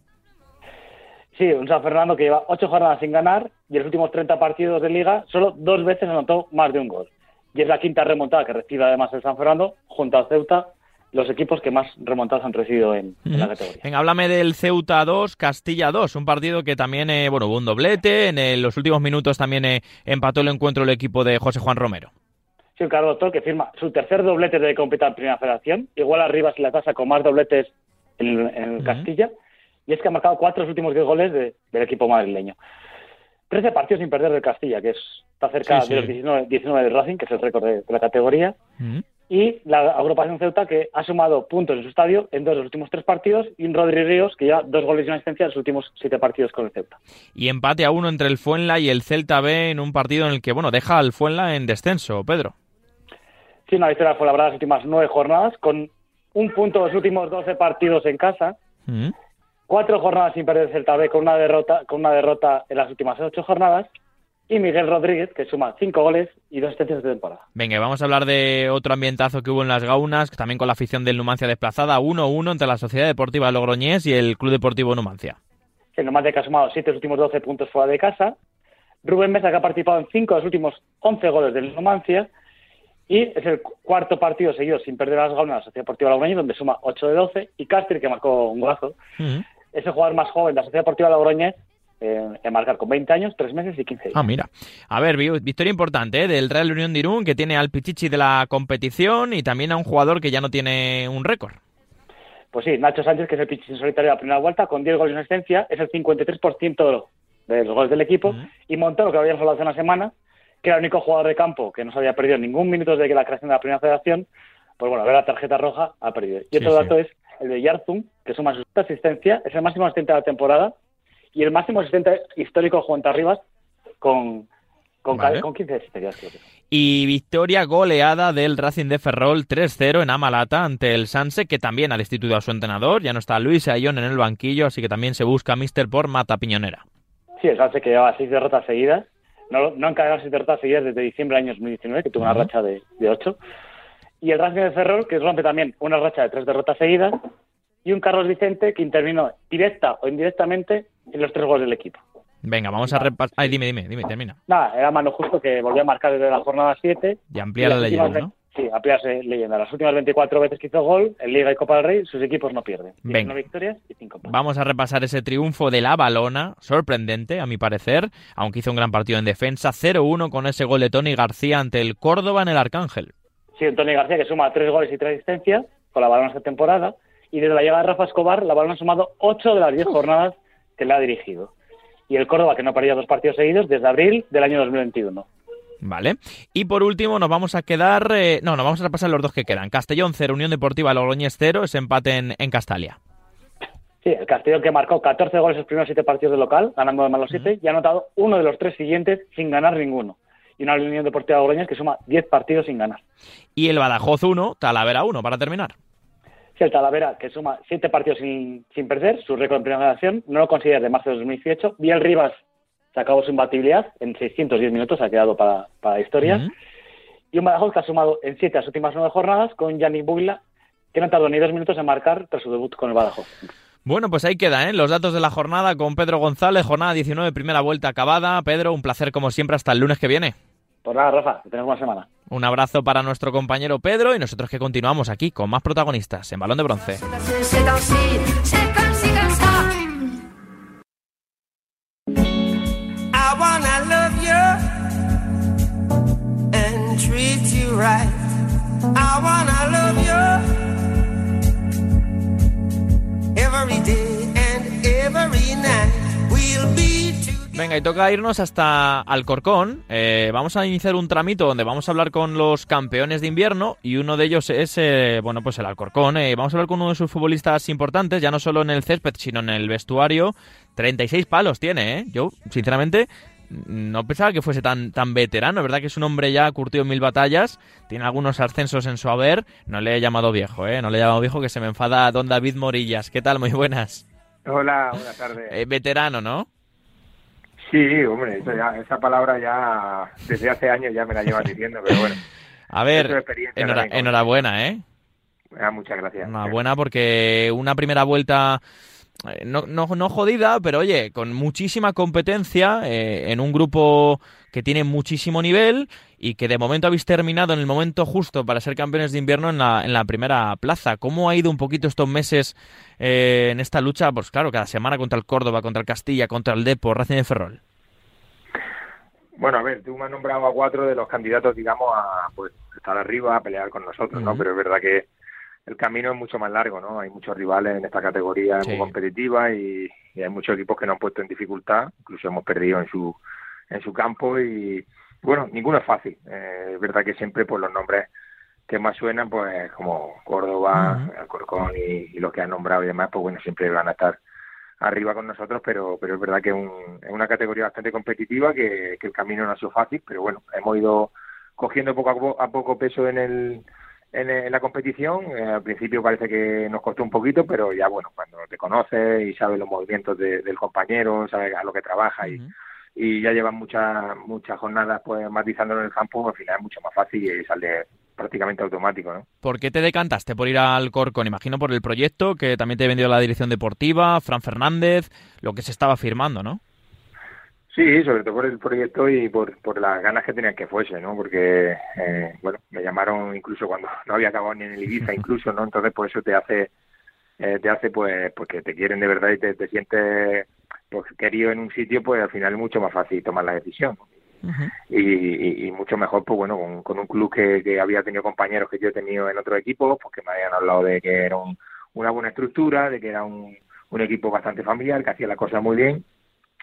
[SPEAKER 5] Sí, un San Fernando que lleva ocho jornadas sin ganar y en los últimos 30 partidos de liga solo dos veces anotó más de un gol y es la quinta remontada que recibe además el San Fernando, junto al Ceuta, los equipos que más remontadas han recibido en, la categoría.
[SPEAKER 1] Venga, háblame del Ceuta 2, Castilla 2, un partido que también, eh, bueno, hubo un doblete, en los últimos minutos también eh, empató el encuentro el equipo de José Juan Romero.
[SPEAKER 5] Sí, un Carlos Doctor que firma su tercer doblete de competir en Primera Federación, igual arriba si la tasa con más dobletes en, Castilla, y es que ha marcado cuatro los últimos diez goles del equipo madrileño. 13 partidos sin perder del Castilla, que es, está cerca de los 19, 19 del Racing, que es el récord de, la categoría. Y la agrupación Ceuta, que ha sumado puntos en su estadio en dos de los últimos tres partidos, y un Rodri Ríos, que lleva dos goles y una asistencia en los últimos siete partidos con el Ceuta.
[SPEAKER 1] Y empate a uno entre el Fuenla y el Celta B en un partido en el que, bueno, deja al Fuenla en descenso, Pedro.
[SPEAKER 5] Sí, una victoria fue la verdad las últimas nueve jornadas, con un punto en los últimos doce partidos en casa cuatro jornadas sin perder el Celta B con una derrota, con una derrota en las últimas ocho jornadas. Y Miguel Rodríguez, que suma cinco goles y dos asistencias de temporada.
[SPEAKER 1] Venga, vamos a hablar de otro ambientazo que hubo en las Gaunas, también con la afición del Numancia desplazada, 1-1 entre la Sociedad Deportiva Logroñés y el Club Deportivo Numancia.
[SPEAKER 5] El Numancia que ha sumado siete de los últimos 12 puntos fuera de casa. Rubén Mesa que ha participado en cinco de los últimos 11 goles del Numancia. Y es el cuarto partido seguido sin perder las Gaunas de la Sociedad Deportiva Logroñés, donde suma 8 de 12. Y Castri, que marcó un golazo es el jugador más joven de la Sociedad Deportiva Logroñés eh, en marcar con 20 años, 3 meses y 15 días.
[SPEAKER 1] Ah, mira. A ver, victoria importante ¿eh? del Real Unión de Irún, que tiene al Pichichi de la competición y también a un jugador que ya no tiene un récord.
[SPEAKER 5] Pues sí, Nacho Sánchez, que es el Pichichi solitario de la primera vuelta, con 10 goles en asistencia, es el 53% de los goles del equipo. Y Montero, que habíamos hablado hace una semana, que era el único jugador de campo que no se había perdido ningún minuto desde que la creación de la primera federación, pues bueno, a ver la tarjeta roja ha perdido. Y otro dato es el de Yarzum, que suma su asistencia, es el máximo asistente de la temporada y el máximo asistente histórico junto a Rivas con, con, 15 asistencias.
[SPEAKER 1] Y victoria goleada del Racing de Ferrol 3-0 en Amalata ante el Sanse, que también ha destituido a su entrenador. Ya no está Luis Ayón en el banquillo, así que también se busca Mister por Mata Piñonera.
[SPEAKER 5] Sí, el Sanse que lleva seis derrotas seguidas. No, no han caído seis derrotas seguidas desde diciembre del año 2019, que tuvo una racha de, de ocho y el Racing de Ferrol, que rompe también una racha de tres derrotas seguidas, y un Carlos Vicente que intervino directa o indirectamente en los tres goles del equipo.
[SPEAKER 1] Venga, vamos a repasar. Ay, dime, dime, dime, termina.
[SPEAKER 5] Nada, era mano justo que volvió a marcar desde la jornada 7.
[SPEAKER 1] Y ampliar la leyenda, ¿no?
[SPEAKER 5] Sí, ampliarse leyenda. Las últimas 24 veces que hizo gol en Liga y Copa del Rey, sus equipos no pierden.
[SPEAKER 1] Venga.
[SPEAKER 5] victorias y cinco
[SPEAKER 1] Vamos a repasar ese triunfo de la balona, sorprendente a mi parecer, aunque hizo un gran partido en defensa, 0-1 con ese gol de Tony García ante el Córdoba en el Arcángel.
[SPEAKER 5] Sí, Antonio García que suma tres goles y tres asistencias con la balona esta temporada. Y desde la llegada de Rafa Escobar, la balona ha sumado ocho de las diez jornadas que le ha dirigido. Y el Córdoba, que no ha perdido dos partidos seguidos desde abril del año 2021.
[SPEAKER 1] Vale. Y por último nos vamos a quedar... Eh, no, nos vamos a repasar los dos que quedan. Castellón 0, Unión Deportiva Logroñés 0, ese empate en, Castalia.
[SPEAKER 5] Sí, el Castellón que marcó 14 goles en los primeros siete partidos de local, ganando de más los siete, y ha anotado uno de los tres siguientes sin ganar ninguno y una Unión Deportiva Logroñés que suma 10 partidos sin ganar.
[SPEAKER 1] Y el Badajoz 1, Talavera 1, para terminar.
[SPEAKER 5] Sí, el Talavera, que suma 7 partidos sin, sin perder, su récord en primera generación, no lo considera de marzo de 2018. Biel Rivas se acabó su imbatibilidad en 610 minutos, ha quedado para, para historia. Y un Badajoz que ha sumado en 7 las últimas 9 jornadas con Yannick Bugla, que no tardó ni dos minutos en marcar tras su debut con el Badajoz.
[SPEAKER 1] Bueno, pues ahí queda, ¿eh? Los datos de la jornada con Pedro González, jornada 19, primera vuelta acabada. Pedro, un placer como siempre hasta el lunes que viene.
[SPEAKER 5] Pues nada, Rafa, que una semana.
[SPEAKER 1] Un abrazo para nuestro compañero Pedro y nosotros que continuamos aquí con más protagonistas en Balón de Bronce. every day and every night we'll be Venga, y toca irnos hasta Alcorcón. Eh, vamos a iniciar un tramito donde vamos a hablar con los campeones de invierno y uno de ellos es, eh, bueno, pues el Alcorcón. Eh, vamos a hablar con uno de sus futbolistas importantes, ya no solo en el césped, sino en el vestuario. 36 palos tiene, ¿eh? Yo, sinceramente, no pensaba que fuese tan, tan veterano, ¿verdad? Que es un hombre ya curtido en mil batallas, tiene algunos ascensos en su haber. No le he llamado viejo, ¿eh? No le he llamado viejo, que se me enfada don David Morillas. ¿Qué tal? Muy buenas.
[SPEAKER 6] Hola, buenas tardes.
[SPEAKER 1] veterano, ¿no?
[SPEAKER 6] Sí, hombre, esa palabra ya desde hace años ya me la llevan diciendo, pero bueno. (laughs)
[SPEAKER 1] A ver, enhorabuena, ¿eh?
[SPEAKER 6] Ah, muchas gracias.
[SPEAKER 1] Enhorabuena porque una primera vuelta eh, no, no, no, jodida, pero oye, con muchísima competencia eh, en un grupo que tiene muchísimo nivel y que de momento habéis terminado en el momento justo para ser campeones de invierno en la, en la primera plaza. ¿Cómo ha ido un poquito estos meses eh, en esta lucha? Pues claro, cada semana contra el Córdoba, contra el Castilla, contra el Depo, Racing de Ferrol.
[SPEAKER 6] Bueno, a ver, tú me has nombrado a cuatro de los candidatos, digamos, a pues, estar arriba, a pelear con nosotros, ¿no? Pero es verdad que el camino es mucho más largo, ¿no? Hay muchos rivales en esta categoría, es muy competitiva y, hay muchos equipos que nos han puesto en dificultad, incluso hemos perdido en su en su campo y bueno, ninguno es fácil. Eh, es verdad que siempre pues los nombres que más suenan, pues como Córdoba, Alcorcón y, los que han nombrado y demás, pues bueno, siempre van a estar arriba con nosotros, pero pero es verdad que es una categoría bastante competitiva, que, el camino no ha sido fácil, pero bueno, hemos ido cogiendo poco a poco, peso en el en, la competición. Eh, al principio parece que nos costó un poquito, pero ya bueno, cuando te conoces y sabes los movimientos del compañero, sabes a lo que trabaja y, y ya llevan muchas muchas jornadas pues matizándolo en el campo, al final es mucho más fácil y sale prácticamente automático, ¿no?
[SPEAKER 1] ¿Por qué te decantaste por ir al Corcón? Imagino por el proyecto que también te ha vendido la dirección deportiva, Fran Fernández, lo que se estaba firmando, ¿no?
[SPEAKER 6] Sí, sobre todo por el proyecto y por, por las ganas que tenían que fuese, ¿no? Porque, eh, bueno, me llamaron incluso cuando (laughs) no había acabado ni en el Ibiza, (laughs) incluso, ¿no? Entonces, por eso te hace, eh, te hace, pues, porque te quieren de verdad y te, te sientes pues, querido en un sitio, pues al final es mucho más fácil tomar la decisión. y, y, mucho mejor, pues bueno, con, con un club que, que, había tenido compañeros que yo he tenido en otro equipo, pues que me habían hablado de que era una buena estructura, de que era un, un equipo bastante familiar, que hacía las cosas muy bien.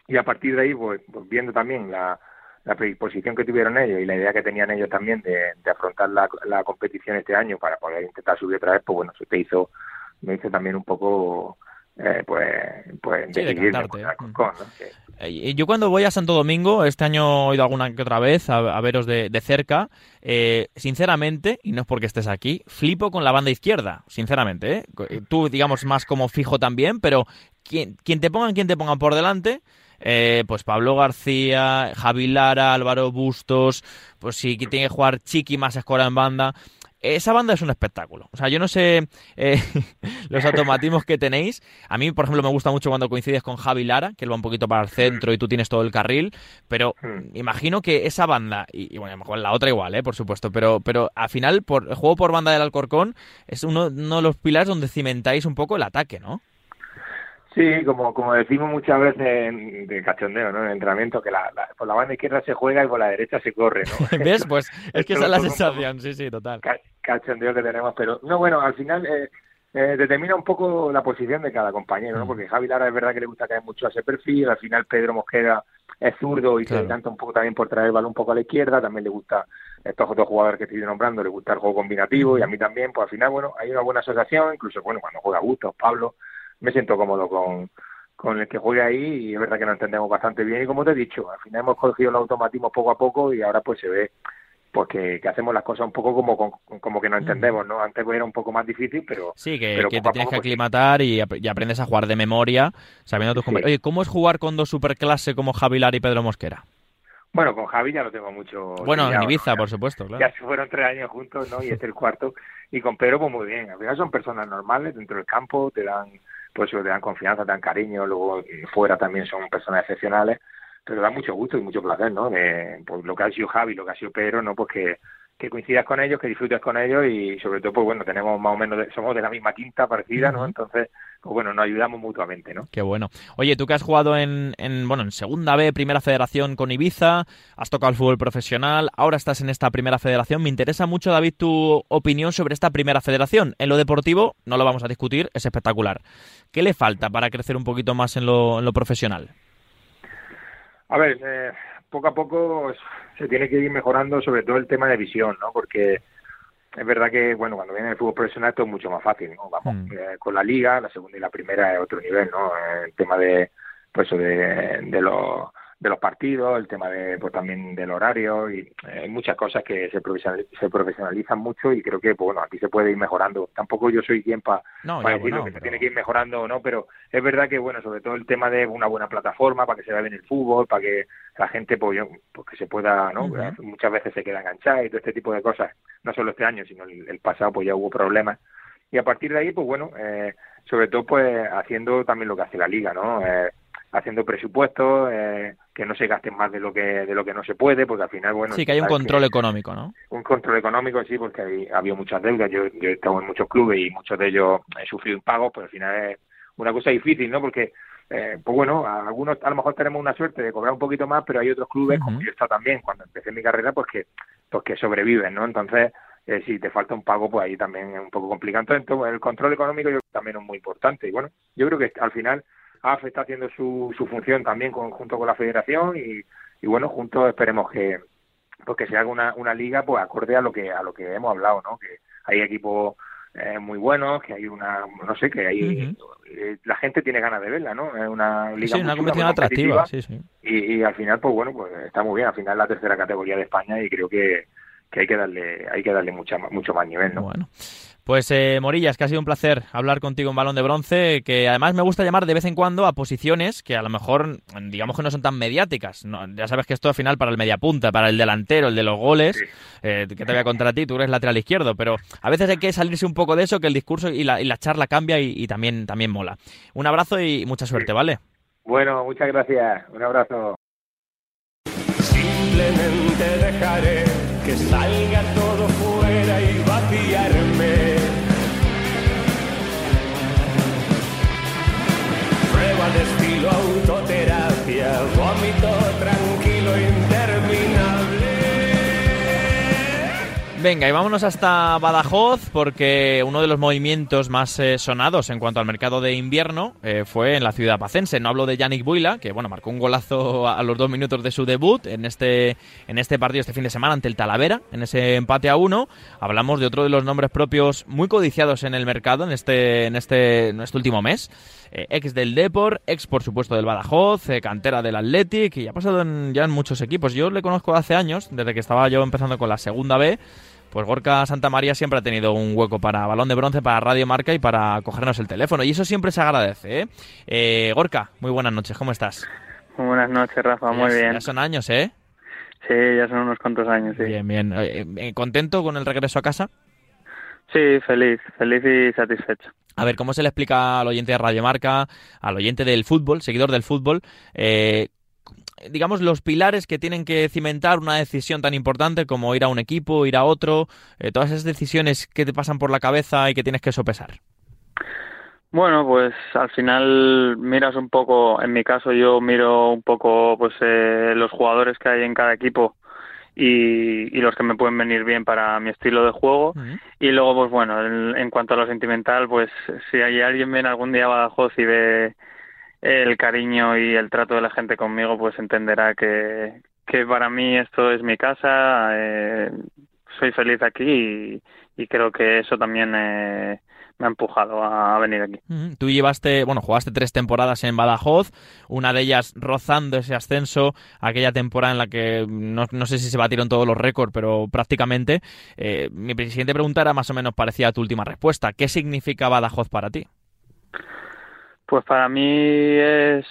[SPEAKER 6] Y a partir de ahí, pues, pues viendo también la, la predisposición que tuvieron ellos y la idea que tenían ellos también de, de afrontar la, la, competición este año para poder intentar subir otra vez, pues bueno, eso te hizo, me hizo también un poco eh, pues, pues
[SPEAKER 1] sí, Yo cuando voy a Santo Domingo, este año he ido alguna que otra vez a, veros de, cerca, eh, sinceramente, y no es porque estés aquí, flipo con la banda izquierda, sinceramente. ¿eh? eh tú, digamos, más como fijo también, pero quien, quien te pongan, quien te pongan por delante, eh, pues Pablo García, Javi Lara, Álvaro Bustos, pues si tiene que jugar Chiqui más escuela en banda, esa banda es un espectáculo. O sea, yo no sé eh, (laughs) los automatismos que tenéis. A mí, por ejemplo, me gusta mucho cuando coincides con Javi Lara, que él va un poquito para el centro y tú tienes todo el carril. Pero hmm. imagino que esa banda, y, bueno, mejor la otra igual, ¿eh? por supuesto, pero, pero al final, por, el juego por banda del Alcorcón es uno, uno de los pilares donde cimentáis un poco el ataque, ¿no?
[SPEAKER 6] Sí, como, como decimos muchas veces en, de cachondeo, ¿no? En entrenamiento, que la, por la banda izquierda se juega y por la derecha se corre, ¿no? (laughs)
[SPEAKER 1] ¿Ves? Pues (laughs) es que esa es la sensación, sí, sí, total.
[SPEAKER 6] Cachondeo que tenemos, pero no, bueno, al final eh, eh, determina un poco la posición de cada compañero, ¿no? Mm. Porque Javi Lara es verdad que le gusta caer mucho a ese perfil, al final Pedro Mosquera es zurdo y se encanta un poco también por traer el balón un poco a la izquierda, también le gusta estos otros jugadores que estoy nombrando, le gusta el juego combinativo y a mí también, pues al final, bueno, hay una buena asociación, incluso, bueno, cuando juega Bustos, Pablo, me siento cómodo con, con el que juegue ahí y es verdad que nos entendemos bastante bien y como te he dicho, al final hemos cogido el automatismo poco a poco y ahora pues se ve pues que, hacemos las cosas un poco como, como que no entendemos, ¿no? Antes era un poco más difícil, pero...
[SPEAKER 1] Sí, que, te tienes que pues aclimatar y, aprendes a jugar de memoria sabiendo tus compañeros. Oye, ¿cómo es jugar con dos superclase como Javi Lar y Pedro Mosquera?
[SPEAKER 6] Bueno, con Javi ya lo tengo mucho.
[SPEAKER 1] Bueno, en Ibiza, por supuesto, claro.
[SPEAKER 6] Ya fueron tres años juntos, ¿no? Y este es el cuarto. Y con Pedro, pues muy bien. Al final son personas normales dentro del campo, te dan pues te dan confianza, te dan cariño, luego fuera también son personas excepcionales, pero da mucho gusto y mucho placer, ¿no? De, pues lo que ha sido Javi, lo que ha sido Pedro, ¿no? Pues que, que coincidas con ellos, que disfrutes con ellos y sobre todo, pues bueno, tenemos más o menos, somos de la misma quinta parecida, ¿no? Entonces, pues bueno, nos ayudamos mutuamente, ¿no?
[SPEAKER 1] Qué bueno. Oye, tú que has jugado en, en, bueno, en Segunda B, Primera Federación con Ibiza, has tocado el fútbol profesional, ahora estás en esta Primera Federación. Me interesa mucho, David, tu opinión sobre esta Primera Federación. En lo deportivo, no lo vamos a discutir, es espectacular. ¿Qué le falta para crecer un poquito más en lo, en lo profesional?
[SPEAKER 6] A ver, eh, poco a poco se tiene que ir mejorando sobre todo el tema de visión, ¿no? Porque es verdad que, bueno, cuando viene el fútbol profesional esto es mucho más fácil, ¿no? Vamos, mm. eh, con la liga, la segunda y la primera es otro nivel, ¿no? El tema de, pues, de, de los de los partidos, el tema de pues también del horario y eh, hay muchas cosas que se, se profesionalizan mucho y creo que pues, bueno aquí se puede ir mejorando. Tampoco yo soy quien para decir que se tiene que ir mejorando o no, pero es verdad que bueno sobre todo el tema de una buena plataforma para que se vea bien el fútbol, para que la gente pues, pues que se pueda, ¿no? Muchas veces se queda enganchada y todo este tipo de cosas. No solo este año, sino el, pasado pues ya hubo problemas y a partir de ahí pues bueno eh, sobre todo pues haciendo también lo que hace la liga, ¿no? Eh, haciendo presupuestos, eh, que no se gasten más de lo que de lo que no se puede, porque al final, bueno...
[SPEAKER 1] Sí, que hay un control económico, ¿no?
[SPEAKER 6] Un control económico, sí, porque hay, había muchas deudas. Yo, yo he estado en muchos clubes y muchos de ellos he sufrido impagos, pero al final es una cosa difícil, ¿no? Porque, eh, pues bueno, algunos a lo mejor tenemos una suerte de cobrar un poquito más, pero hay otros clubes, como yo he estado también cuando empecé mi carrera, pues que, pues que sobreviven, ¿no? Entonces, eh, si te falta un pago, pues ahí también es un poco complicado. Entonces, el control económico yo también es muy importante. Y bueno, yo creo que al final AF está haciendo su, su función también con, junto con la federación y, y bueno, juntos esperemos que pues que se haga una, una liga pues acorde a lo que a lo que hemos hablado, ¿no? Que hay equipos eh, muy buenos, que hay una, no sé, que hay eh, la gente tiene ganas de verla, ¿no? Es una liga
[SPEAKER 1] sí, una competición atractiva, sí, sí.
[SPEAKER 6] Y, y, al final, pues bueno, pues está muy bien. Al final la tercera categoría de España y creo que, que hay que darle hay que darle mucha, mucho más nivel, ¿no?
[SPEAKER 1] Bueno. Pues eh, Morillas, que ha sido un placer hablar contigo en Balón de Bronce, que además me gusta llamar de vez en cuando a posiciones que a lo mejor, digamos que no son tan mediáticas. ya sabes que esto al final para el mediapunta, para el delantero, el de los goles, eh, que te voy a contar a ti, tú eres lateral izquierdo, pero a veces hay que salirse un poco de eso, que el discurso y la, charla cambia y, también, también mola. Un abrazo y mucha suerte, ¿vale?
[SPEAKER 6] Bueno, muchas gracias. Un abrazo.
[SPEAKER 7] Simplemente dejaré que salga todo Prueba de estilo autoterapia,
[SPEAKER 1] Venga, y vámonos hasta Badajoz porque uno de los movimientos más eh, sonados en cuanto al mercado de invierno eh, fue en la ciudad pacense. No hablo de Yannick Buila, que bueno, marcó un golazo a, los dos minutos de su debut en este, en este partido este fin de semana ante el Talavera, en ese empate a uno. Hablamos de otro de los nombres propios muy codiciados en el mercado en este, en este, en este último mes. Eh, ex del Depor, ex por supuesto del Badajoz, cantera del Athletic y ha pasado ya en muchos equipos. Yo le conozco hace años, desde que estaba yo empezando con la segunda B pues Gorka Santa María siempre ha tenido un hueco para balón de bronce, para Radio Marca y para cogernos el teléfono. Y eso siempre se agradece. ¿eh? eh Gorka, muy buenas noches, ¿cómo estás?
[SPEAKER 8] Muy buenas noches, Rafa, muy bien.
[SPEAKER 1] Ya son años, ¿eh?
[SPEAKER 8] Sí, ya son unos cuantos años, sí.
[SPEAKER 1] Bien, bien. Eh, eh, ¿Contento con el regreso a casa?
[SPEAKER 8] Sí, feliz, feliz y satisfecho.
[SPEAKER 1] A ver, ¿cómo se le explica al oyente de Radio Marca, al oyente del fútbol, seguidor del fútbol, eh, digamos, los pilares que tienen que cimentar una decisión tan importante como ir a un equipo, ir a otro, eh, todas esas decisiones que te pasan por la cabeza y que tienes que sopesar?
[SPEAKER 8] Bueno, pues al final miras un poco, en mi caso yo miro un poco pues eh, los jugadores que hay en cada equipo y, los que me pueden venir bien para mi estilo de juego. Y luego, pues bueno, en, en, cuanto a lo sentimental, pues si hay alguien viene algún día a Badajoz y ve el cariño y el trato de la gente conmigo, pues entenderá que, que para mí esto es mi casa, eh, soy feliz aquí y, creo que eso también eh, me ha empujado a venir aquí.
[SPEAKER 1] Tú llevaste, bueno, jugaste tres temporadas en Badajoz, una de ellas rozando ese ascenso, aquella temporada en la que no, no sé si se batieron todos los récords, pero prácticamente. Eh, mi siguiente pregunta era más o menos parecida a tu última respuesta. ¿Qué significa Badajoz para ti?
[SPEAKER 8] Pues para mí es,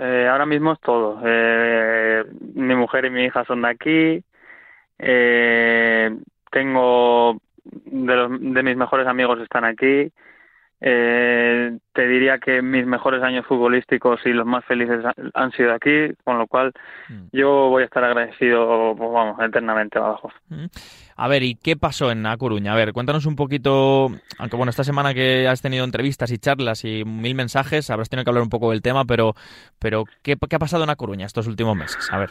[SPEAKER 8] eh, ahora mismo es todo. Eh, mi mujer y mi hija son de aquí. Eh, tengo, de, los, de mis mejores amigos están aquí. Eh, te diría que mis mejores años futbolísticos y los más felices han sido aquí, con lo cual mm. yo voy a estar agradecido, pues vamos, eternamente abajo. Mm.
[SPEAKER 1] A ver, ¿y qué pasó en A Coruña? A ver, cuéntanos un poquito, aunque bueno, esta semana que has tenido entrevistas y charlas y mil mensajes, habrás tenido que hablar un poco del tema, pero, pero ¿qué, qué ha pasado en A Coruña estos últimos meses? A ver.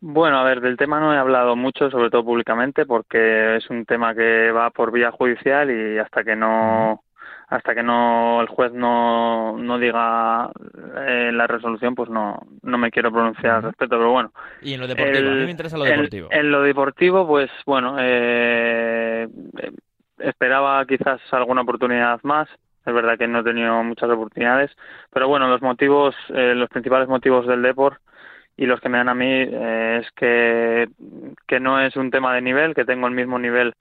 [SPEAKER 8] Bueno, a ver, del tema no he hablado mucho, sobre todo públicamente, porque es un tema que va por vía judicial y hasta que no hasta que no el juez no, no diga eh, la resolución, pues no, no me quiero pronunciar al respecto, pero bueno.
[SPEAKER 1] Y en lo deportivo, a mí me interesa lo deportivo.
[SPEAKER 8] En, lo deportivo, pues bueno, eh, esperaba quizás alguna oportunidad más. Es verdad que no he tenido muchas oportunidades, pero bueno, los motivos, eh, los principales motivos del deporte y los que me dan a mí eh, es que, que no es un tema de nivel, que tengo el mismo nivel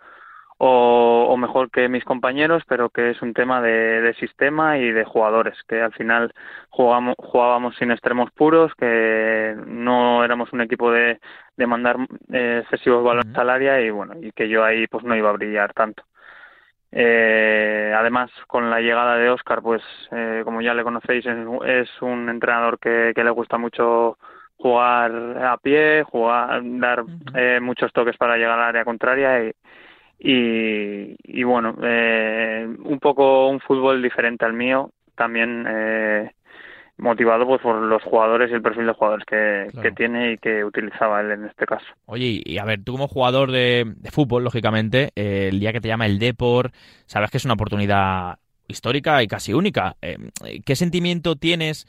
[SPEAKER 8] o, mejor que mis compañeros, pero que es un tema de, sistema y de jugadores, que al final jugamos, jugábamos sin extremos puros, que no éramos un equipo de, de mandar eh, excesivos balones al área y bueno, y que yo ahí pues no iba a brillar tanto. Eh, además, con la llegada de Oscar, pues eh, como ya le conocéis, es, un entrenador que, que le gusta mucho jugar a pie, jugar, dar eh, muchos toques para llegar al área contraria y, y, bueno, eh, un poco un fútbol diferente al mío, también eh, motivado pues por los jugadores y el perfil de jugadores que, tiene y que utilizaba él en este caso.
[SPEAKER 1] Oye, y a ver, tú como jugador de, fútbol, lógicamente, eh, el día que te llama el Depor, sabes que es una oportunidad histórica y casi única. ¿Qué sentimiento tienes?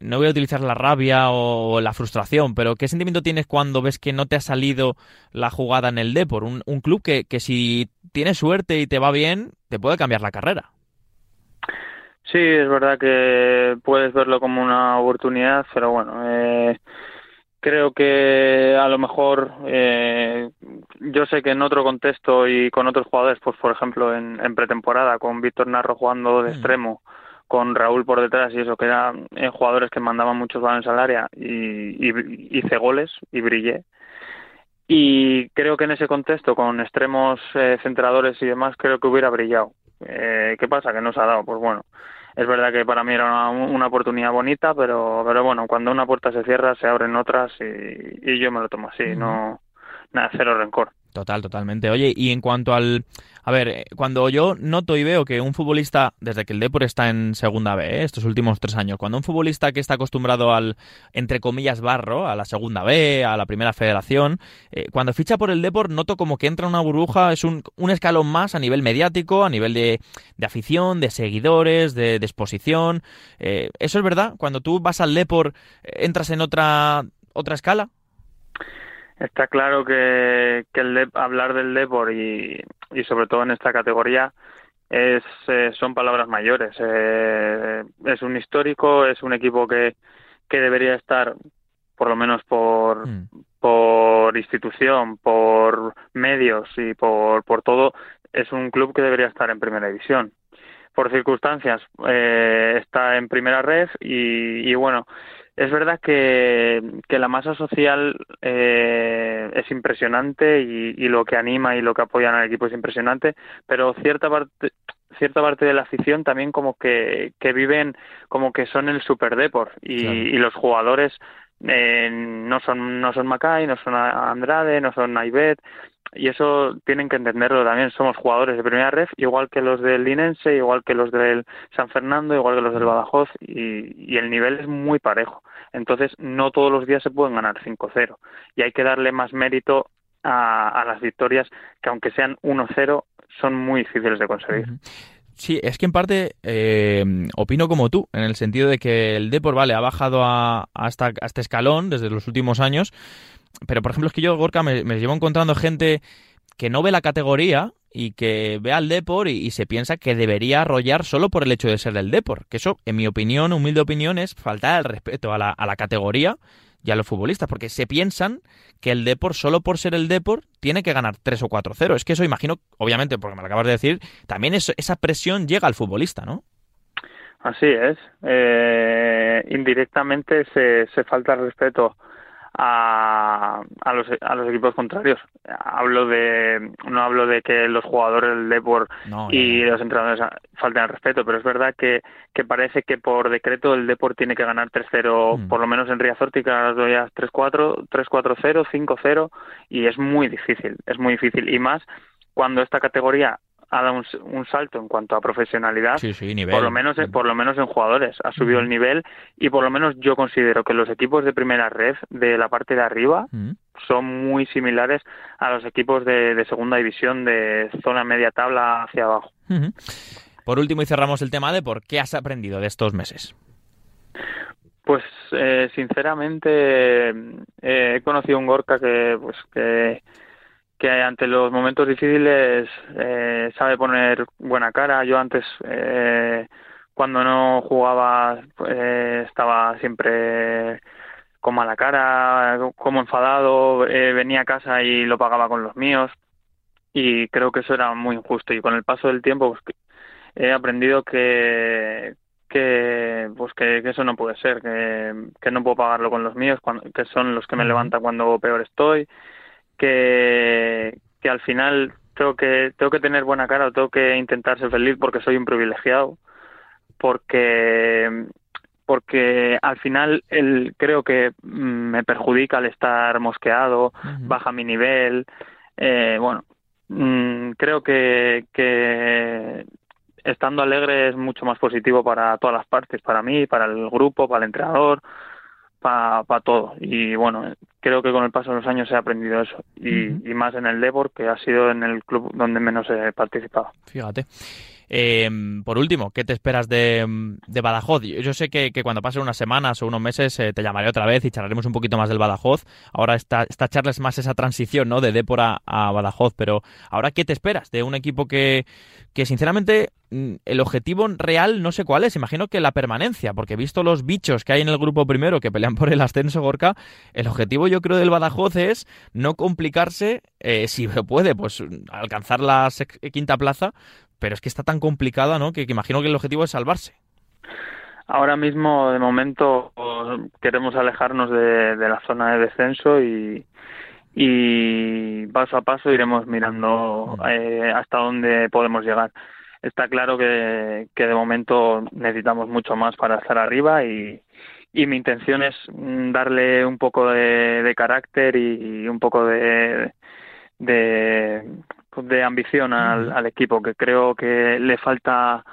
[SPEAKER 1] No voy a utilizar la rabia o la frustración, pero ¿qué sentimiento tienes cuando ves que no te ha salido la jugada en el Depor? Un, un club que, que si tienes suerte y te va bien, te puede cambiar la carrera.
[SPEAKER 8] Sí, es verdad que puedes verlo como una oportunidad, pero bueno, eh, creo que a lo mejor eh, yo sé que en otro contexto y con otros jugadores, pues por ejemplo en, en pretemporada con Víctor Narro jugando de mm. extremo, con Raúl por detrás y eso, que eran eh, jugadores que mandaban muchos balones al área y, hice goles y brillé. Y creo que en ese contexto, con extremos eh, centradores y demás, creo que hubiera brillado. Eh, ¿Qué pasa? Que no se ha dado. Pues bueno, es verdad que para mí era una, oportunidad bonita, pero, pero bueno, cuando una puerta se cierra, se abren otras y, y yo me lo tomo así, no, nada, cero rencor.
[SPEAKER 1] Total, totalmente. Oye, y en cuanto al... A ver, eh, cuando yo noto y veo que un futbolista, desde que el Depor está en segunda B, eh, estos últimos tres años, cuando un futbolista que está acostumbrado al, entre comillas, barro, a la segunda B, a la primera federación, eh, cuando ficha por el Depor, noto como que entra una burbuja, es un, un escalón más a nivel mediático, a nivel de, de afición, de seguidores, de, exposición. ¿Eso es verdad? Cuando tú vas al Depor, ¿entras en otra, otra escala?
[SPEAKER 8] Está claro que, que el hablar del Depor y, y sobre todo en esta categoría es, eh, son palabras mayores. Eh, es un histórico, es un equipo que, que debería estar, por lo menos por, mm. por institución, por medios y por, por todo, es un club que debería estar en primera división. Por circunstancias eh, está en primera red y, y bueno, es verdad que, que la masa social eh, es impresionante y, y, lo que anima y lo que apoyan al equipo es impresionante, pero cierta parte cierta parte de la afición también como que, que viven como que son el super y, y los jugadores eh, no son no son Macay, no son Andrade, no son Naivet y eso tienen que entenderlo también. Somos jugadores de primera ref, igual que los del Linense, igual que los del San Fernando, igual que los del Badajoz, y, el nivel es muy parejo. Entonces, no todos los días se pueden ganar 5-0, y hay que darle más mérito a, las victorias que, aunque sean 1-0, son muy difíciles de conseguir.
[SPEAKER 1] Sí, es que en parte eh, opino como tú, en el sentido de que el Depor, vale, ha bajado a, hasta, este escalón desde los últimos años, pero por ejemplo es que yo, Gorka, me, llevo encontrando gente que no ve la categoría y que ve al Depor y, se piensa que debería arrollar solo por el hecho de ser del Depor. Que eso, en mi opinión, humilde opinión, es faltar el respeto a la, a la categoría y a los futbolistas, porque se piensan que el Depor, solo por ser el Depor, tiene que ganar 3 o 4-0. Es que eso imagino, obviamente, porque me lo acabas de decir, también esa presión llega al futbolista, ¿no?
[SPEAKER 8] Así es. Eh, indirectamente se, se falta respeto a, a, los, a los equipos contrarios. Hablo de, no hablo de que los jugadores del Depor y los entrenadores falten al respeto, pero es verdad que, que parece que por decreto el Depor tiene que ganar 3-0, mm. por lo menos en Riazorte, que las 3-4, 3-4-0, 5-0, y es muy difícil, es muy difícil. Y más cuando esta categoría ha dado un, salto en cuanto a profesionalidad, por lo menos por lo menos en jugadores ha subido el nivel y por lo menos yo considero que los equipos de primera red de la parte de arriba son muy similares a los equipos de, segunda división de zona media tabla hacia abajo.
[SPEAKER 1] Por último y cerramos el tema de por qué has aprendido de estos meses.
[SPEAKER 8] Pues eh, sinceramente eh, he conocido un Gorka que pues que que ante los momentos difíciles eh, sabe poner buena cara. Yo antes, eh, cuando no jugaba, eh, estaba siempre con mala cara, como enfadado, eh, venía a casa y lo pagaba con los míos. Y creo que eso era muy injusto. Y con el paso del tiempo pues, he aprendido que, que pues que, eso no puede ser, que, que no puedo pagarlo con los míos, que son los que me levantan cuando peor estoy que, que al final tengo que, tengo que tener buena cara o tengo que intentar ser feliz porque soy un privilegiado, porque porque al final el, creo que mm, me perjudica al estar mosqueado, baja mi nivel, eh, bueno, mm, creo que, que estando alegre es mucho más positivo para todas las partes, para mí, para el grupo, para el entrenador, para todo. Y bueno, creo que con el paso de los años he aprendido eso. Y, más en el Debor, que ha sido en el club donde menos he participado.
[SPEAKER 1] Fíjate. Eh, por último, ¿qué te esperas de, Badajoz? Yo sé que, cuando pasen unas semanas o unos meses eh, te llamaré otra vez y charlaremos un poquito más del Badajoz. Ahora esta, esta charla es más esa transición ¿no? de Depor a, a Badajoz, pero ahora ¿qué te esperas de un equipo que, que sinceramente mm, el objetivo real no sé cuál es, imagino que la permanencia, porque visto los bichos que hay en el grupo primero que pelean por el ascenso Gorka, el objetivo yo creo del Badajoz es no complicarse, eh, si puede, pues alcanzar la quinta plaza, pero es que está tan complicada, ¿no? Que, imagino que el objetivo es salvarse.
[SPEAKER 8] Ahora mismo, de momento, queremos alejarnos de, la zona de descenso y, y paso a paso iremos mirando eh, hasta dónde podemos llegar. Está claro que, que de momento necesitamos mucho más para estar arriba y, y mi intención es mm, darle un poco de, carácter y, un poco de, de, de ambición al, al, equipo, que creo que le falta,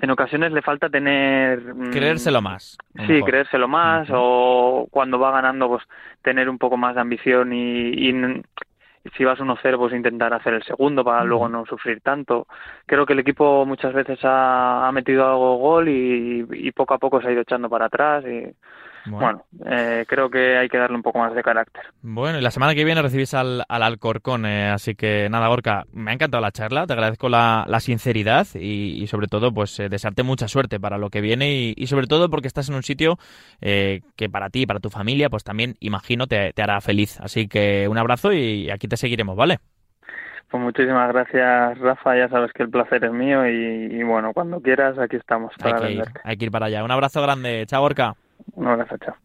[SPEAKER 8] en ocasiones le falta tener...
[SPEAKER 1] Mm, creérselo más.
[SPEAKER 8] Sí, creérselo más o cuando va ganando pues tener un poco más de ambición y, y si vas 1-0 pues intentar hacer el segundo para luego no sufrir tanto. Creo que el equipo muchas veces ha, ha metido algo gol y, y, poco a poco se ha ido echando para atrás y bueno, eh, creo que hay que darle un poco más de carácter.
[SPEAKER 1] Bueno, y la semana que viene recibís al, al Alcorcón, eh, así que nada, Gorka, me ha encantado la charla, te agradezco la, la sinceridad y, sobre todo, pues eh, desearte mucha suerte para lo que viene y, sobre todo porque estás en un sitio que para ti y para tu familia, pues también imagino te, te hará feliz. Así que un abrazo y aquí te seguiremos, ¿vale?
[SPEAKER 8] Pues muchísimas gracias, Rafa. Ya sabes que el placer es mío y, bueno, cuando quieras, aquí estamos para
[SPEAKER 1] hay que, ir, hay que ir para allá. Un abrazo grande. Chao, Gorka.
[SPEAKER 8] Un abrazo, chao.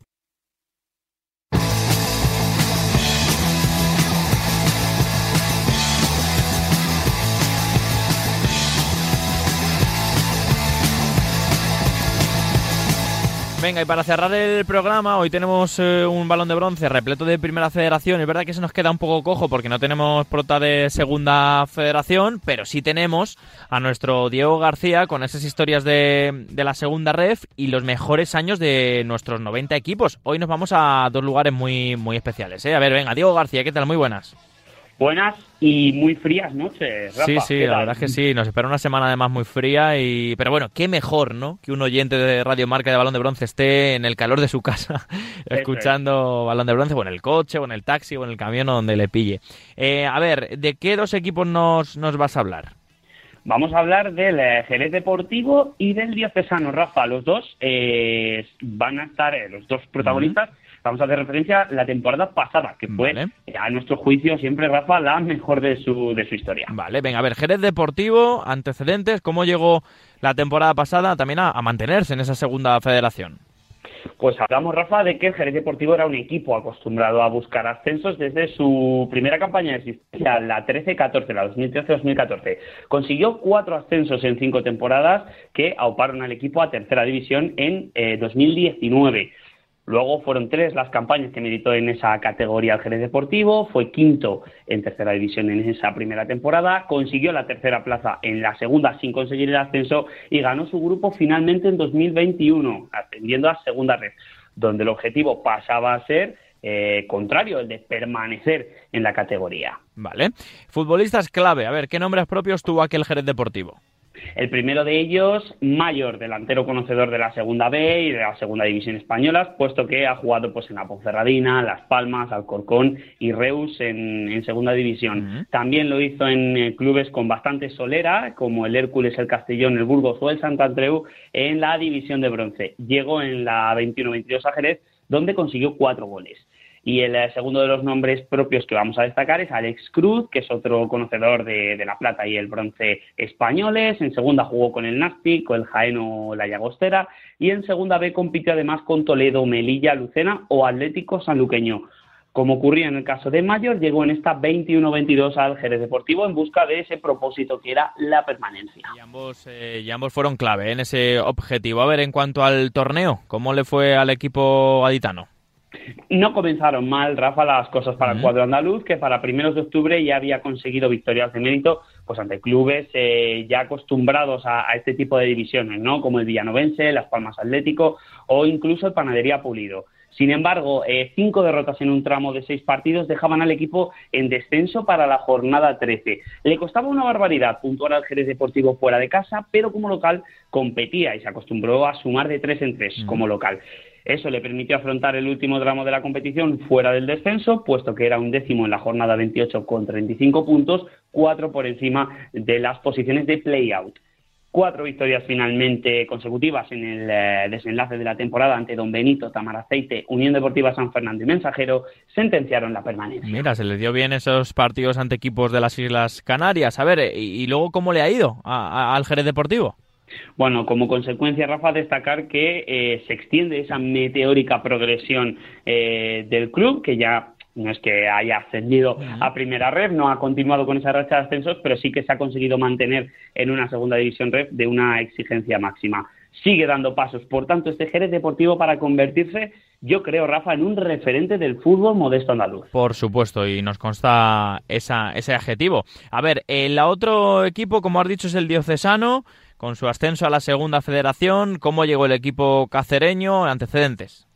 [SPEAKER 1] Venga, y para cerrar el programa, hoy tenemos eh, un balón de bronce repleto de primera federación. Es verdad que se nos queda un poco cojo porque no tenemos prota de segunda federación, pero sí tenemos a nuestro Diego García con esas historias de, de la segunda ref y los mejores años de nuestros 90 equipos. Hoy nos vamos a dos lugares muy, muy especiales. ¿eh? A ver, venga, Diego García, ¿qué tal? Muy buenas.
[SPEAKER 9] Buenas y muy frías noches. Rafa,
[SPEAKER 1] sí, sí, la verdad es que sí. Nos espera una semana además muy fría y, pero bueno, qué mejor, ¿no? Que un oyente de Radio Marca de Balón de Bronce esté en el calor de su casa (laughs) escuchando Balón de Bronce, o en el coche, o en el taxi, o en el camión, o donde le pille. Eh, a ver, ¿de qué dos equipos nos, nos vas a hablar?
[SPEAKER 9] Vamos a hablar del eh, Jerez Deportivo y del Diocesano, Rafa. Los dos eh, van a estar, los dos protagonistas vamos a hacer referencia a la temporada pasada, que fue, a nuestro juicio, siempre, Rafa, la mejor de su, de su historia.
[SPEAKER 1] Vale, venga, a ver, Jerez Deportivo, antecedentes, ¿cómo llegó la temporada pasada también a, mantenerse en esa segunda federación?
[SPEAKER 9] Pues hablamos, Rafa, de que el Jerez Deportivo era un equipo acostumbrado a buscar ascensos desde su primera campaña de existencia, la 13-14, la 2013-2014. Consiguió cuatro ascensos en cinco temporadas que auparon al equipo a tercera división en 2019. Luego fueron tres las campañas que militó en esa categoría el Jerez Deportivo, fue quinto en tercera división en esa primera temporada, consiguió la tercera plaza en la segunda sin conseguir el ascenso y ganó su grupo finalmente en 2021, ascendiendo a segunda red, donde el objetivo pasaba a ser eh, contrario, el de permanecer en la categoría.
[SPEAKER 1] Vale. Futbolistas clave, a ver, ¿qué nombres propios tuvo aquel Jerez Deportivo?
[SPEAKER 9] El primero de ellos, Mayor, delantero conocedor de la Segunda B y de la Segunda División Española, puesto que ha jugado pues en la Ponferradina, Las Palmas, Alcorcón y Reus en, Segunda División. También lo hizo en eh, clubes con bastante solera, como el Hércules, el Castellón, el Burgos o el Andreu, en la División de Bronce. Llegó en la 21-22 a Jerez, donde consiguió cuatro goles. Y el eh, segundo de los nombres propios que vamos a destacar es Alex Cruz, que es otro conocedor de, la plata y el bronce españoles. En segunda jugó con el Nastic, con el Jaeno La Llagostera. Y en segunda B compitió además con Toledo, Melilla, Lucena o Atlético Sanluqueño. Como ocurría en el caso de Mayor, llegó en esta 21-22 al Jerez Deportivo en busca de ese propósito que era la permanencia.
[SPEAKER 1] Y ambos, eh, ambos fueron clave en ese objetivo. A ver, en cuanto al torneo, ¿cómo le fue al equipo aditano?
[SPEAKER 9] No comenzaron mal, Rafa, las cosas para el cuadro andaluz, que para primeros de octubre ya había conseguido victorias de mérito pues ante clubes eh, ya acostumbrados a, este tipo de divisiones, ¿no? Como el Villanovense, Las Palmas Atlético o incluso el Panadería Pulido. Sin embargo, eh, cinco derrotas en un tramo de seis partidos dejaban al equipo en descenso para la jornada 13. Le costaba una barbaridad puntuar al Jerez Deportivo fuera de casa, pero como local competía y se acostumbró a sumar de tres en tres como local. Eso le permitió afrontar el último tramo de la competición fuera del descenso, puesto que era un décimo en la jornada 28 con 35 puntos, cuatro por encima de las posiciones de play-out. Cuatro victorias finalmente consecutivas en el eh, desenlace de la temporada ante Don Benito, Tamaraceite, Unión Deportiva San Fernando y Mensajero sentenciaron la permanencia.
[SPEAKER 1] Mira, se le dio bien esos partidos ante equipos de las Islas Canarias. A ver, ¿y, luego cómo le ha ido al Jerez Deportivo?
[SPEAKER 9] Bueno, como consecuencia, Rafa, destacar que eh, se extiende esa meteórica progresión eh, del club, que ya no es que haya ascendido a primera red, no ha continuado con esa racha de ascensos, pero sí que se ha conseguido mantener en una segunda división red de una exigencia máxima. Sigue dando pasos, por tanto, este Jerez Deportivo para convertirse, yo creo, Rafa, en un referente del fútbol modesto andaluz.
[SPEAKER 1] Por supuesto, y nos consta esa, ese adjetivo. A ver, el otro equipo, como has dicho, es el diocesano con su ascenso a la segunda federación, ¿cómo llegó el equipo cacereño? Antecedentes.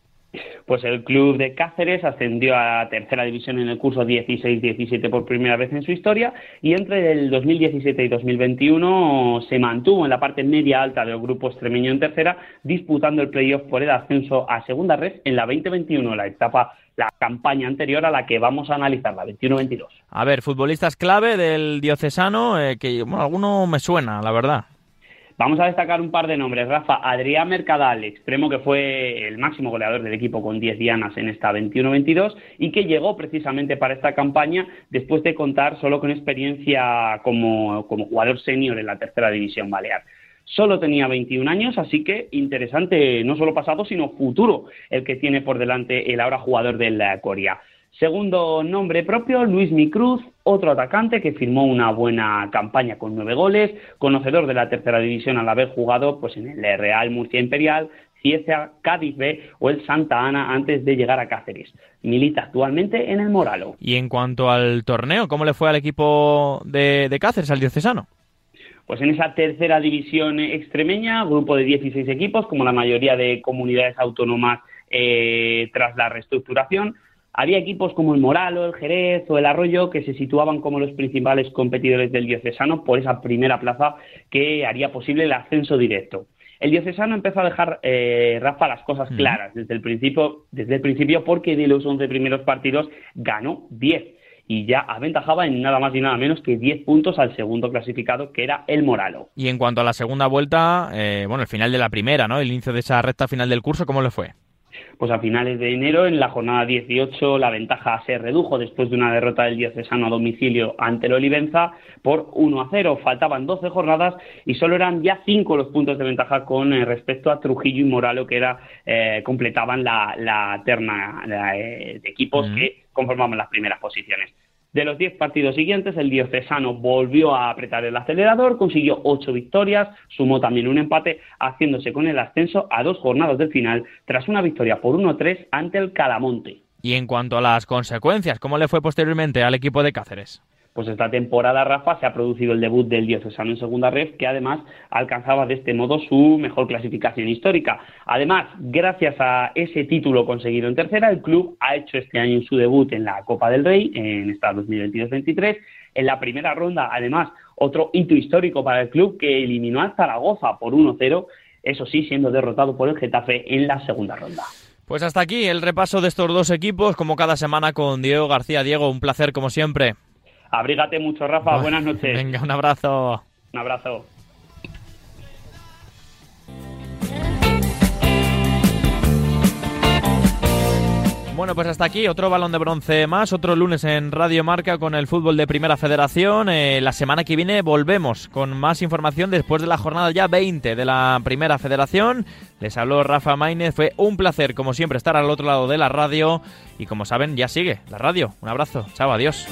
[SPEAKER 9] Pues el club de Cáceres ascendió a tercera división en el curso 16-17 por primera vez en su historia y entre el 2017 y 2021 se mantuvo en la parte media alta del grupo extremeño en tercera, disputando el playoff por el ascenso a segunda red en la 2021, la etapa la campaña anterior a la que vamos a analizar, la 21-22.
[SPEAKER 1] A ver, futbolistas clave del diocesano, eh, que bueno, alguno me suena, la verdad.
[SPEAKER 9] Vamos a destacar un par de nombres, Rafa. Adrián Mercadal, extremo que fue el máximo goleador del equipo con 10 dianas en esta 21-22 y que llegó precisamente para esta campaña después de contar solo con experiencia como, jugador senior en la tercera división balear. Solo tenía 21 años, así que interesante no solo pasado, sino futuro el que tiene por delante el ahora jugador del Corea. Segundo nombre propio, Luis Micruz, otro atacante que firmó una buena campaña con nueve goles, conocedor de la tercera división al haber jugado pues, en el Real Murcia Imperial, Cieza, Cádiz B o el Santa Ana antes de llegar a Cáceres. Milita actualmente en el Moralo.
[SPEAKER 1] Y en cuanto al torneo, ¿cómo le fue al equipo de, Cáceres, al diocesano?
[SPEAKER 9] Pues en esa tercera división extremeña, grupo de 16 equipos, como la mayoría de comunidades autónomas eh, tras la reestructuración, había equipos como el Moralo, el Jerez o el Arroyo que se situaban como los principales competidores del diocesano por esa primera plaza que haría posible el ascenso directo. El diocesano empezó a dejar, eh, Rafa, las cosas claras desde el principio, desde el principio porque de los 11 primeros partidos ganó 10 y ya aventajaba en nada más y nada menos que 10 puntos al segundo clasificado, que era el Moralo.
[SPEAKER 1] Y en cuanto a la segunda vuelta, eh, bueno, el final de la primera, ¿no? El inicio de esa recta final del curso, ¿cómo le fue?
[SPEAKER 9] Pues a finales de enero, en la jornada 18, la ventaja se redujo después de una derrota del diocesano a domicilio ante el Olivenza por 1 a 0. Faltaban 12 jornadas y solo eran ya 5 los puntos de ventaja con eh, respecto a Trujillo y Moralo, que era eh, completaban la, terna de equipos que conformaban las primeras posiciones. De los 10 partidos siguientes, el diocesano volvió a apretar el acelerador, consiguió 8 victorias, sumó también un empate, haciéndose con el ascenso a dos jornadas del final, tras una victoria por 1-3 ante el Calamonte.
[SPEAKER 1] Y en cuanto a las consecuencias, ¿cómo le fue posteriormente al equipo de Cáceres?
[SPEAKER 9] Pues esta temporada, Rafa, se ha producido el debut del Diocesano en segunda red, que además alcanzaba de este modo su mejor clasificación histórica. Además, gracias a ese título conseguido en tercera, el club ha hecho este año su debut en la Copa del Rey, en esta 2022-23. En la primera ronda, además, otro hito histórico para el club que eliminó al Zaragoza por 1-0, eso sí, siendo derrotado por el Getafe en la segunda ronda.
[SPEAKER 1] Pues hasta aquí el repaso de estos dos equipos, como cada semana con Diego García. Diego, un placer como siempre.
[SPEAKER 9] Abrígate mucho, Rafa. Buenas noches.
[SPEAKER 1] Venga, un abrazo.
[SPEAKER 9] Un abrazo.
[SPEAKER 1] Bueno, pues hasta aquí otro balón de bronce más, otro lunes en Radio Marca con el fútbol de Primera Federación. Eh, la semana que viene volvemos con más información después de la jornada ya 20 de la Primera Federación. Les habló Rafa Maínez, fue un placer como siempre estar al otro lado de la radio y como saben ya sigue la radio. Un abrazo, chao, adiós.